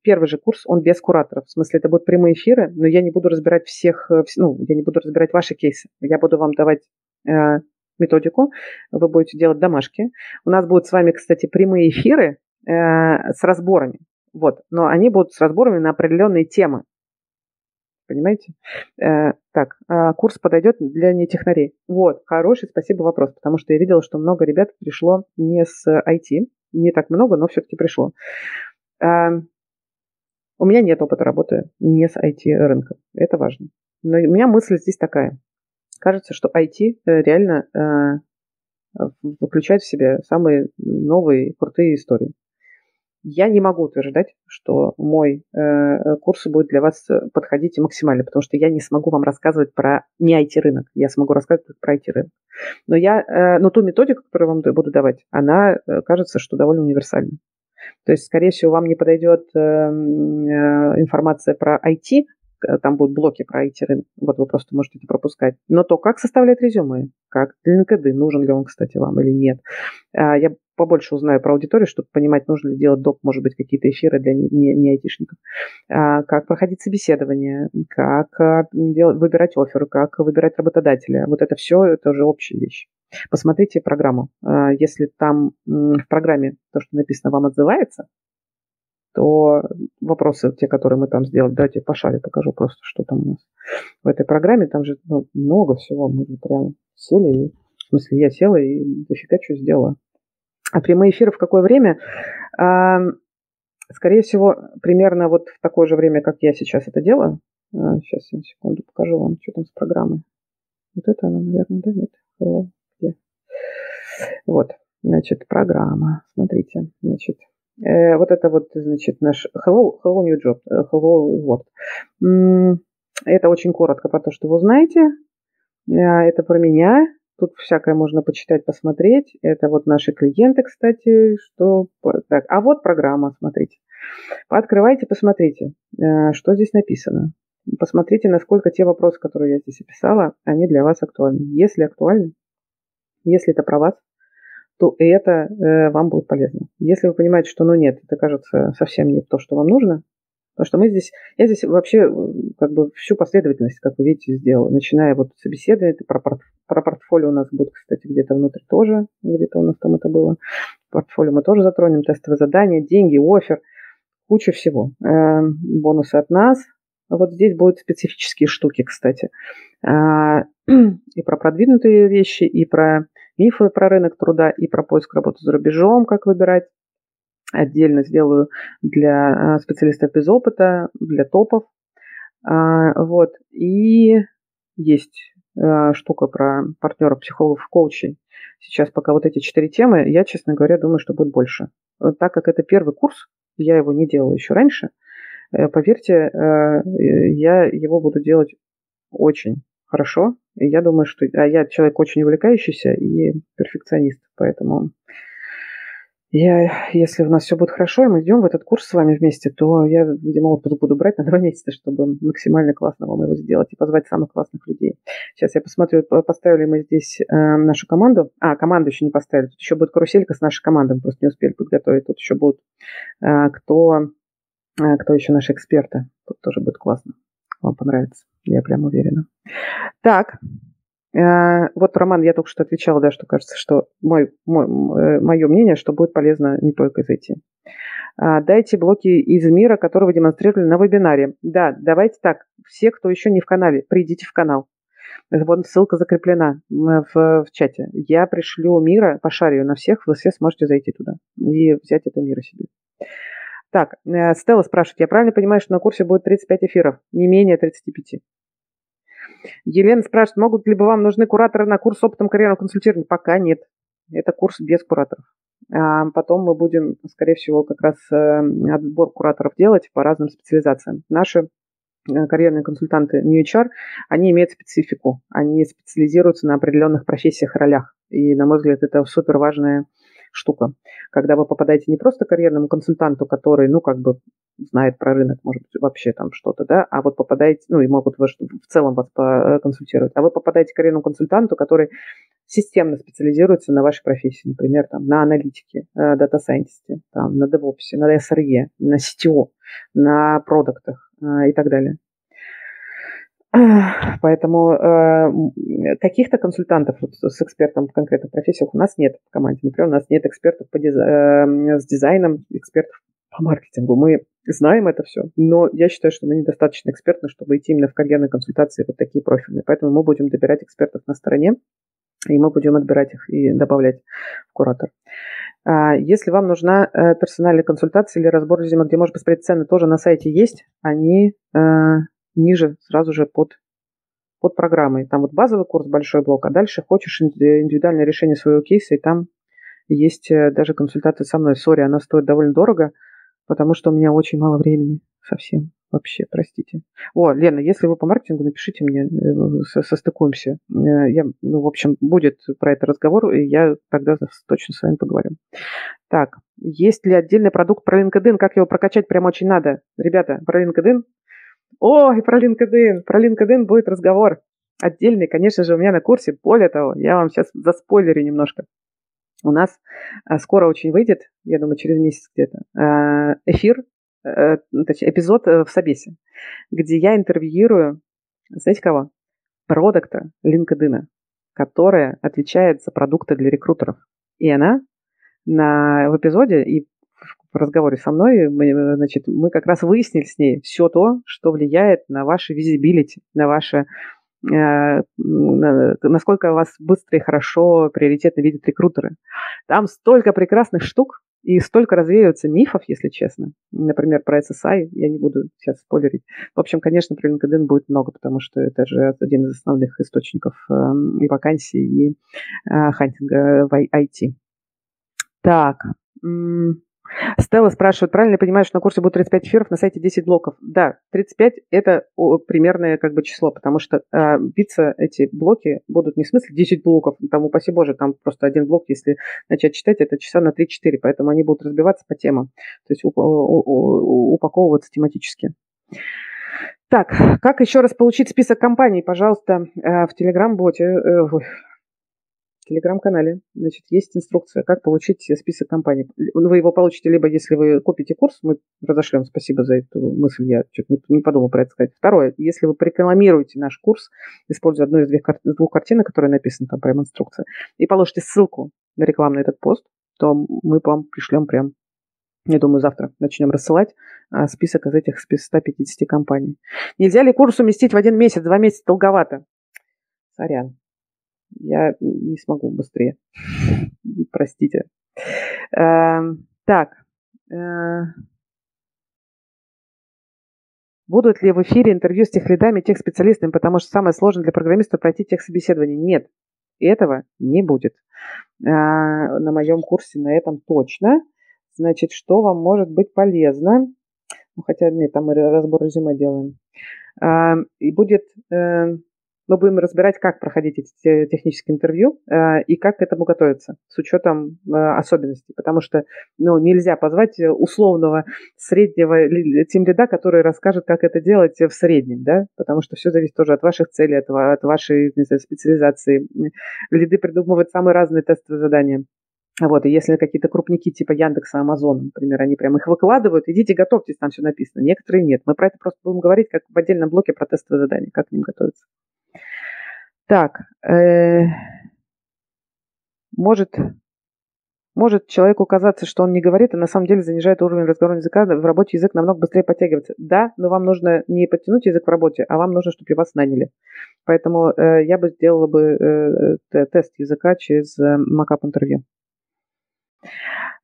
первый же курс, он без кураторов. В смысле, это будут прямые эфиры, но я не буду разбирать всех, э, ну, я не буду разбирать ваши кейсы. Я буду вам давать э, методику, вы будете делать домашки. У нас будут с вами, кстати, прямые эфиры, с разборами. Вот. Но они будут с разборами на определенные темы. Понимаете? Э, так, э, курс подойдет для нетехнарей. Вот, хороший, спасибо вопрос, потому что я видела, что много ребят пришло не с IT, не так много, но все-таки пришло. Э, у меня нет опыта работы не с IT-рынком, это важно. Но у меня мысль здесь такая. Кажется, что IT э, реально э, выключает в себе самые новые крутые истории. Я не могу утверждать, что мой э, курс будет для вас э, подходить максимально, потому что я не смогу вам рассказывать про не IT-рынок. Я смогу рассказывать про IT-рынок. Но, я, э, но ту методику, которую вам буду давать, она э, кажется, что довольно универсальна. То есть, скорее всего, вам не подойдет э, э, информация про IT, там будут блоки про IT-рынок, вот вы просто можете это пропускать. Но то, как составлять резюме, как для LinkedIn, нужен ли он, кстати, вам или нет. А, я побольше узнаю про аудиторию, чтобы понимать, нужно ли делать доп, может быть, какие-то эфиры для не, не, айтишников. А, как проходить собеседование, как а, делать, выбирать офер, как выбирать работодателя. Вот это все, это уже общие вещи. Посмотрите программу. Если там в программе то, что написано, вам отзывается, то вопросы, те, которые мы там сделали, давайте по шаре покажу просто, что там у нас в этой программе. Там же ну, много всего. Мы же прям сели, и, в смысле, я села и дофига что сделала. А прямые эфиры в какое время? А, скорее всего, примерно вот в такое же время, как я сейчас это делаю. А, сейчас я секунду покажу вам, что там с программой. Вот это она, наверное, да, нет? Вот, значит, программа. Смотрите, значит, Э, вот это вот, значит, наш Hello, Hello New Job, э, Hello World. Это очень коротко про то, что вы узнаете. Э, это про меня. Тут всякое можно почитать, посмотреть. Это вот наши клиенты, кстати, что... Так, а вот программа, смотрите. Пооткрывайте, посмотрите, что здесь написано. Посмотрите, насколько те вопросы, которые я здесь описала, они для вас актуальны. Если актуальны, если это про вас, то это э, вам будет полезно. Если вы понимаете, что ну нет, это кажется совсем не то, что вам нужно, потому что мы здесь, я здесь вообще э, как бы всю последовательность, как вы видите, сделала, начиная вот собеседование, про, про портфолио у нас будет, кстати, где-то внутри тоже, где-то у нас там это было, портфолио мы тоже затронем, тестовые задания, деньги, офер, куча всего, э, бонусы от нас, вот здесь будут специфические штуки, кстати, а, и про продвинутые вещи, и про мифы про рынок труда и про поиск работы за рубежом, как выбирать. Отдельно сделаю для а, специалистов без опыта, для топов. А, вот. И есть а, штука про партнеров, психологов, коучей. Сейчас пока вот эти четыре темы, я, честно говоря, думаю, что будет больше. Так как это первый курс, я его не делала еще раньше, э, поверьте, э, я его буду делать очень хорошо. И я думаю, что... А я человек очень увлекающийся и перфекционист, поэтому я, если у нас все будет хорошо, и мы идем в этот курс с вами вместе, то я, видимо, отпуск буду брать на два месяца, чтобы максимально классно вам его сделать и позвать самых классных людей. Сейчас я посмотрю, поставили мы здесь э, нашу команду. А, команду еще не поставили. Тут еще будет каруселька с нашей командой, мы просто не успели подготовить. Тут еще будут э, кто, э, кто еще наши эксперты. Тут тоже будет классно. Вам понравится, я прям уверена. Так, Э, вот, Роман, я только что отвечала, да, что кажется, что мой, мой, э, мое мнение, что будет полезно не только зайти. А, дайте блоки из мира, которые вы демонстрировали на вебинаре. Да, давайте так. Все, кто еще не в канале, придите в канал. Вот ссылка закреплена в, в чате. Я пришлю мира, пошарю на всех, вы все сможете зайти туда и взять это мира себе. Так, э, Стелла спрашивает, я правильно понимаю, что на курсе будет 35 эфиров, не менее 35? Елена спрашивает, могут ли бы вам нужны кураторы на курс опытом карьерного консультирования? Пока нет. Это курс без кураторов. А потом мы будем, скорее всего, как раз э, отбор кураторов делать по разным специализациям. Наши э, карьерные консультанты New HR, они имеют специфику. Они специализируются на определенных профессиях ролях. И, на мой взгляд, это супер важная штука. Когда вы попадаете не просто карьерному консультанту, который, ну, как бы знает про рынок, может быть, вообще там что-то, да, а вот попадаете, ну, и могут в целом вас консультировать, а вы попадаете к карьерному консультанту, который системно специализируется на вашей профессии, например, там, на аналитике, э, дата-сайентисте, там, на DevOps, на SRE, на CTO, на продуктах э, и так далее. Поэтому э, каких-то консультантов вот, с экспертом в конкретных профессиях у нас нет в команде. Например, у нас нет экспертов по диз... э, с дизайном, экспертов по маркетингу. Мы знаем это все, но я считаю, что мы недостаточно экспертны, чтобы идти именно в карьерные консультации вот такие профильные. Поэтому мы будем добирать экспертов на стороне, и мы будем отбирать их и добавлять в куратор. А, если вам нужна э, персональная консультация или разбор резюме, где можно посмотреть цены, тоже на сайте есть. Они э, ниже сразу же под, под программой. Там вот базовый курс, большой блок, а дальше хочешь индивидуальное решение своего кейса, и там есть э, даже консультация со мной. Сори, она стоит довольно дорого, потому что у меня очень мало времени совсем. Вообще, простите. О, Лена, если вы по маркетингу, напишите мне, э, состыкуемся. Э, я, ну, в общем, будет про это разговор, и я тогда точно с вами поговорю. Так, есть ли отдельный продукт про LinkedIn? Как его прокачать? Прям очень надо. Ребята, про LinkedIn о, и про LinkedIn. Про LinkedIn будет разговор отдельный, конечно же, у меня на курсе. Более того, я вам сейчас заспойлерю немножко. У нас а, скоро очень выйдет, я думаю, через месяц где-то, а, эфир, э, точнее, эпизод э, в Собесе, где я интервьюирую, знаете кого? Продукта LinkedIn, которая отвечает за продукты для рекрутеров. И она на, в эпизоде и в разговоре со мной, мы, значит, мы как раз выяснили с ней все то, что влияет на ваше визибилити, на ваше э, насколько вас быстро и хорошо приоритетно видят рекрутеры. Там столько прекрасных штук, и столько развеивается мифов, если честно. Например, про SSI, я не буду сейчас спойлерить. В общем, конечно, про LinkedIn будет много, потому что это же один из основных источников э, и вакансий, и э, хантинга в IT. Так, Стелла спрашивает, правильно я понимаю, что на курсе будет 35 эфиров, на сайте 10 блоков? Да, 35 это примерное как бы число, потому что э, биться эти блоки будут не в смысле 10 блоков, там, упаси боже, там просто один блок, если начать читать, это часа на 3-4, поэтому они будут разбиваться по темам, то есть упаковываться тематически. Так, как еще раз получить список компаний, пожалуйста, э, в Телеграм-боте, телеграм-канале, значит, есть инструкция, как получить список компаний. Вы его получите либо, если вы купите курс, мы разошлем, спасибо за эту мысль, я что-то не, не подумал про это сказать. Второе, если вы порекламируете наш курс, используя одну из двух, двух картинок, которые написаны там прям инструкция, и положите ссылку на рекламный этот пост, то мы вам пришлем прям я думаю, завтра начнем рассылать а, список из этих 150 компаний. Нельзя ли курс уместить в один месяц? Два месяца долговато. Сорян я не смогу быстрее. Простите. Эм, так. Э, Будут ли в эфире интервью с тех лидами, тех специалистами, потому что самое сложное для программиста пройти тех собеседований? Нет, этого не будет. А, на моем курсе на этом точно. Значит, что вам может быть полезно? Ну, хотя нет, там мы разбор резюме делаем. А, и будет э, мы будем разбирать, как проходить эти технические интервью э, и как к этому готовиться с учетом э, особенностей. Потому что ну, нельзя позвать условного среднего тем лида, который расскажет, как это делать в среднем, да? потому что все зависит тоже от ваших целей, от, от вашей не знаю, специализации. Лиды придумывают самые разные тестовые задания. Вот, и если какие-то крупники типа Яндекса, Амазона, например, они прям их выкладывают, идите готовьтесь, там все написано. Некоторые нет. Мы про это просто будем говорить как в отдельном блоке про тестовые задания, как к ним готовиться. Так, э, может, может человеку казаться, что он не говорит, а на самом деле занижает уровень разговорного языка, в работе язык намного быстрее подтягивается. Да, но вам нужно не подтянуть язык в работе, а вам нужно, чтобы вас наняли. Поэтому э, я бы сделала бы э, э тест языка через э, макап интервью.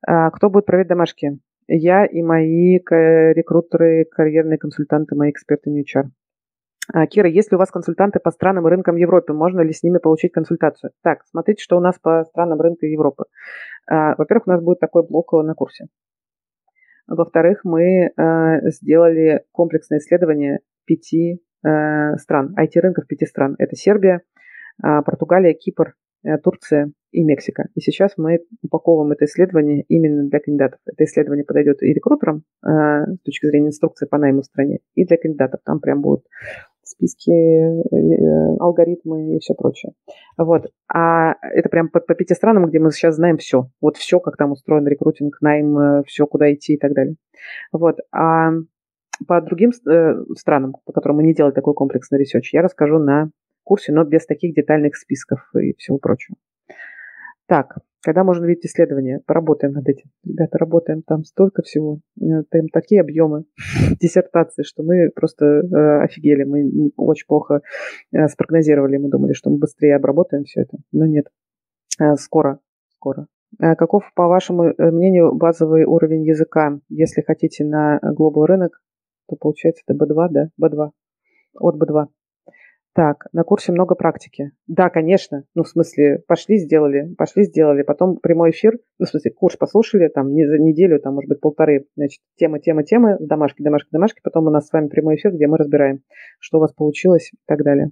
А, кто будет проверять домашки? Я и мои рекрутеры, карьерные консультанты, мои эксперты. А, Кира, есть ли у вас консультанты по странам и рынкам Европы? Можно ли с ними получить консультацию? Так, смотрите, что у нас по странам рынка Европы. А, во-первых, у нас будет такой блок на курсе. Во-вторых, мы а, сделали комплексное исследование пяти стран, IT-рынков пяти стран. Это Сербия, Португалия, Кипр, Турция и Мексика. И сейчас мы упаковываем это исследование именно для кандидатов. Это исследование подойдет и рекрутерам с точки зрения инструкции по найму в стране, и для кандидатов. Там прям будут списки, э, алгоритмы и все прочее. Вот. А это прям по, по пяти странам, где мы сейчас знаем все. Вот все, как там устроен рекрутинг, найм, э, все, куда идти и так далее. Вот. А по другим э, странам, по которым мы не делали такой комплексный research, я расскажу на курсе, но без таких детальных списков и всего прочего. Так, когда можно видеть исследования? Поработаем над этим. Ребята, работаем. Там столько всего. Э, там такие объемы диссертации, что мы просто э, офигели. Мы очень плохо э, спрогнозировали. Мы думали, что мы быстрее обработаем все это. Но нет. Э, скоро. Скоро. Э, каков, по вашему э, мнению, базовый уровень языка? Если хотите на глобал рынок, то получается это B2, да? B2. От B2. Так, на курсе много практики. Да, конечно. Ну, в смысле, пошли, сделали, пошли, сделали. Потом прямой эфир, ну, в смысле, курс послушали, там, не за неделю, там, может быть, полторы. Значит, тема, тема, тема, домашки, домашки, домашки. Потом у нас с вами прямой эфир, где мы разбираем, что у вас получилось и так далее.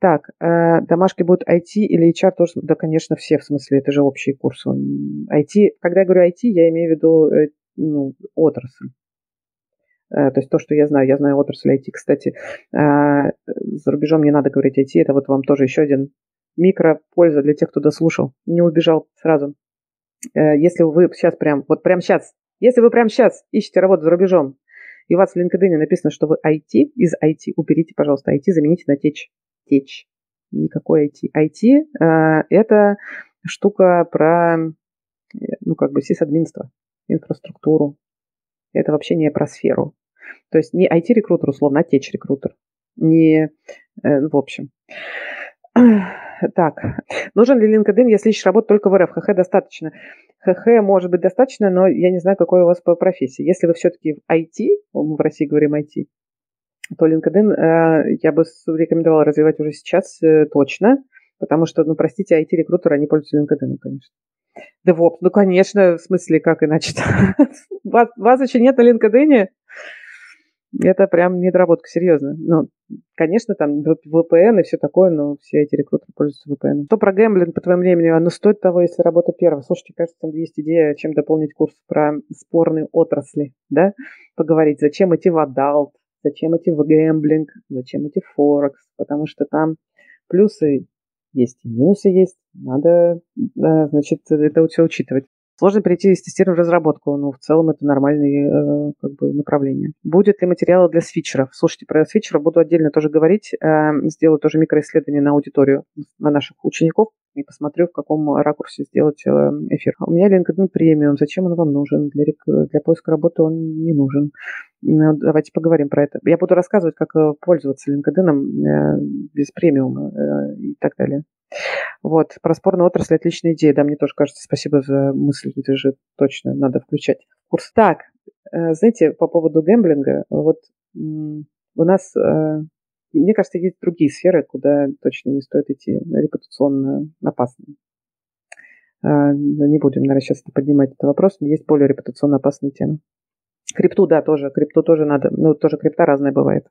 Так, э, домашки будут IT или HR тоже? Да, конечно, все, в смысле, это же общий курс. IT, когда я говорю IT, я имею в виду, э, ну, отрасль. Э, то есть то, что я знаю, я знаю отрасль IT, кстати. Э, за рубежом не надо говорить IT, это вот вам тоже еще один микропольза для тех, кто дослушал, не убежал сразу. Э, если вы сейчас прям, вот прям сейчас, если вы прям сейчас ищете работу за рубежом, и у вас в LinkedIn написано, что вы IT, из IT, уберите, пожалуйста, IT, замените на теч. Теч. Никакой IT. IT – это штука про, ну, как бы, сисадминство, инфраструктуру, это вообще не про сферу. То есть не IT-рекрутер, условно, а теч-рекрутер. Не, э, в общем. Так, нужен ли LinkedIn, если ищешь работу только в РФ? ХХ достаточно. ХХ может быть достаточно, но я не знаю, какой у вас по профессии. Если вы все-таки в IT, мы в России говорим IT, то LinkedIn э, я бы рекомендовала развивать уже сейчас э, точно, потому что, ну, простите, IT-рекрутеры, они пользуются LinkedIn, конечно. DevOps. Ну, конечно, в смысле, как иначе-то? вас, вас еще нет на LinkedIn? Это прям недоработка, серьезно. Ну, конечно, там VPN и все такое, но все эти рекрутеры пользуются VPN. Что про гэмблинг, по твоему мнению, оно стоит того, если работа первая? Слушайте, кажется, там есть идея, чем дополнить курс про спорные отрасли, да? Поговорить, зачем идти в adult, зачем идти в гэмблинг, зачем идти в Форекс, потому что там плюсы есть и минусы есть. Надо, значит, это все учитывать. Сложно перейти из тестирования в разработку, но в целом это нормальные э, как бы, направления. Будет ли материалы для свитчеров? Слушайте, про свитчеров буду отдельно тоже говорить. Э, сделаю тоже микроисследование на аудиторию, на наших учеников и посмотрю, в каком ракурсе сделать э, эфир. У меня LinkedIn премиум. Зачем он вам нужен? Для, для поиска работы он не нужен. Давайте поговорим про это. Я буду рассказывать, как пользоваться LinkedIn без премиума и так далее. Вот, про спорную отрасль отличная идея. Да, мне тоже кажется, спасибо за мысль. Это же точно надо включать курс. Так, э, знаете, по поводу гэмблинга, вот У нас, э, мне кажется, есть другие сферы, куда точно не стоит идти, репутационно опасные. Э, не будем, наверное, сейчас поднимать этот вопрос, но есть более репутационно опасные темы. Крипту, да, тоже. Крипту тоже надо. Ну, тоже крипта разная бывает.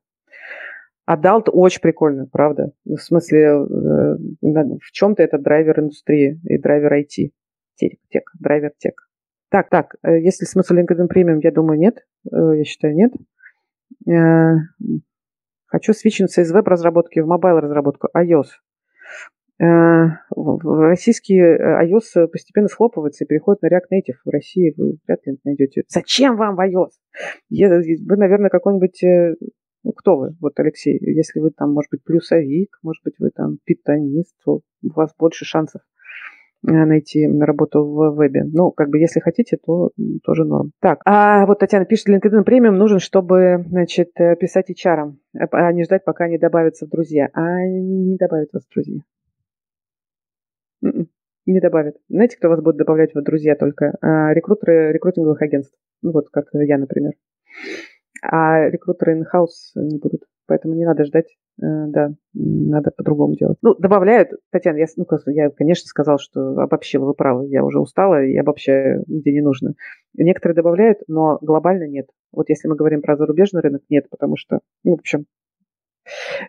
Adult очень прикольно, правда. В смысле, э, в чем-то это драйвер индустрии и драйвер IT. Tech, tech, драйвер tech. Так, так, э, если смысл LinkedIn Premium, я думаю, нет. Я считаю, нет. Хочу свичнуться из веб-разработки в mobile-разработку. iOS. Э, российский э, iOS постепенно схлопывается и переходит на React Native. В России вы вряд ли найдете. Зачем вам iOS? Вы, наверное, какой-нибудь... Э, ну, кто вы, вот, Алексей? Если вы там, может быть, плюсовик, может быть, вы там питанист, то у вас больше шансов найти работу в вебе. Ну, как бы, если хотите, то тоже норм. Так, а вот Татьяна пишет, LinkedIn премиум нужен, чтобы, значит, писать HR, а не ждать, пока они добавятся в друзья. А не добавят вас в друзья. Не добавят. Знаете, кто вас будет добавлять в друзья только? А, рекрутеры рекрутинговых агентств. Ну вот, как я, например. А рекрутеры in-house не будут. Поэтому не надо ждать. Э, да, надо по-другому делать. Ну, добавляют. Татьяна, я, ну, я, конечно, сказал, что обобщила, вы правы. Я уже устала и обобщаю, где не нужно. Некоторые добавляют, но глобально нет. Вот если мы говорим про зарубежный рынок, нет, потому что, ну, в общем,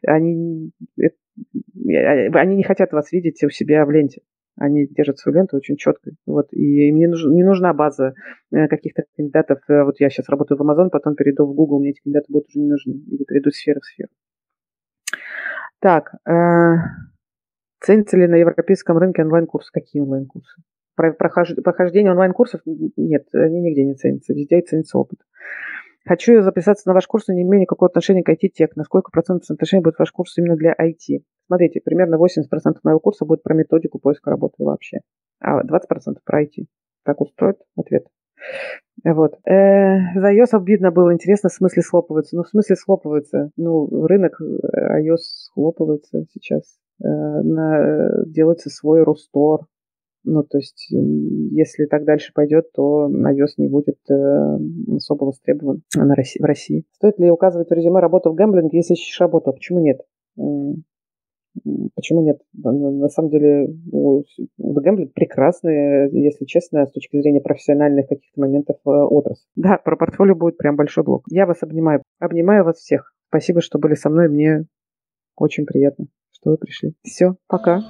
они, э, они не хотят вас видеть у себя в ленте. Они держат свою ленту очень четко. Вот. И мне нужна, не нужна база э, каких-то кандидатов. Э, вот я сейчас работаю в Amazon, потом перейду в Google, мне эти кандидаты будут уже не нужны. Или перейду сферы в сферу. Так. Э, ценится ли на европейском рынке онлайн-курсы? Какие онлайн-курсы? Прохождение онлайн-курсов? Нет, они нигде не ценятся. Везде ценится опыт. Хочу записаться на ваш курс, но не имею никакого отношения к IT-тек. На сколько процентов отношения будет ваш курс именно для IT? Смотрите, примерно 80% моего курса будет про методику поиска работы вообще, а 20% про IT. Так устроит ответ. Вот. Э, за iOS обидно было. Интересно, в смысле схлопывается? Ну, в смысле схлопывается. Ну, рынок э, iOS схлопывается сейчас. Э, на, делается свой Рустор, ну, то есть, если так дальше пойдет, то iOS не будет э, особо востребован на России, в России. Стоит ли указывать в резюме работу в гэмблинге, если ищешь работу? Почему нет? Почему нет? На самом деле, гэмблинг прекрасный, если честно, с точки зрения профессиональных каких-то моментов э, отрасль. Да, про портфолио будет прям большой блок. Я вас обнимаю. Обнимаю вас всех. Спасибо, что были со мной. Мне очень приятно, что вы пришли. Все, пока.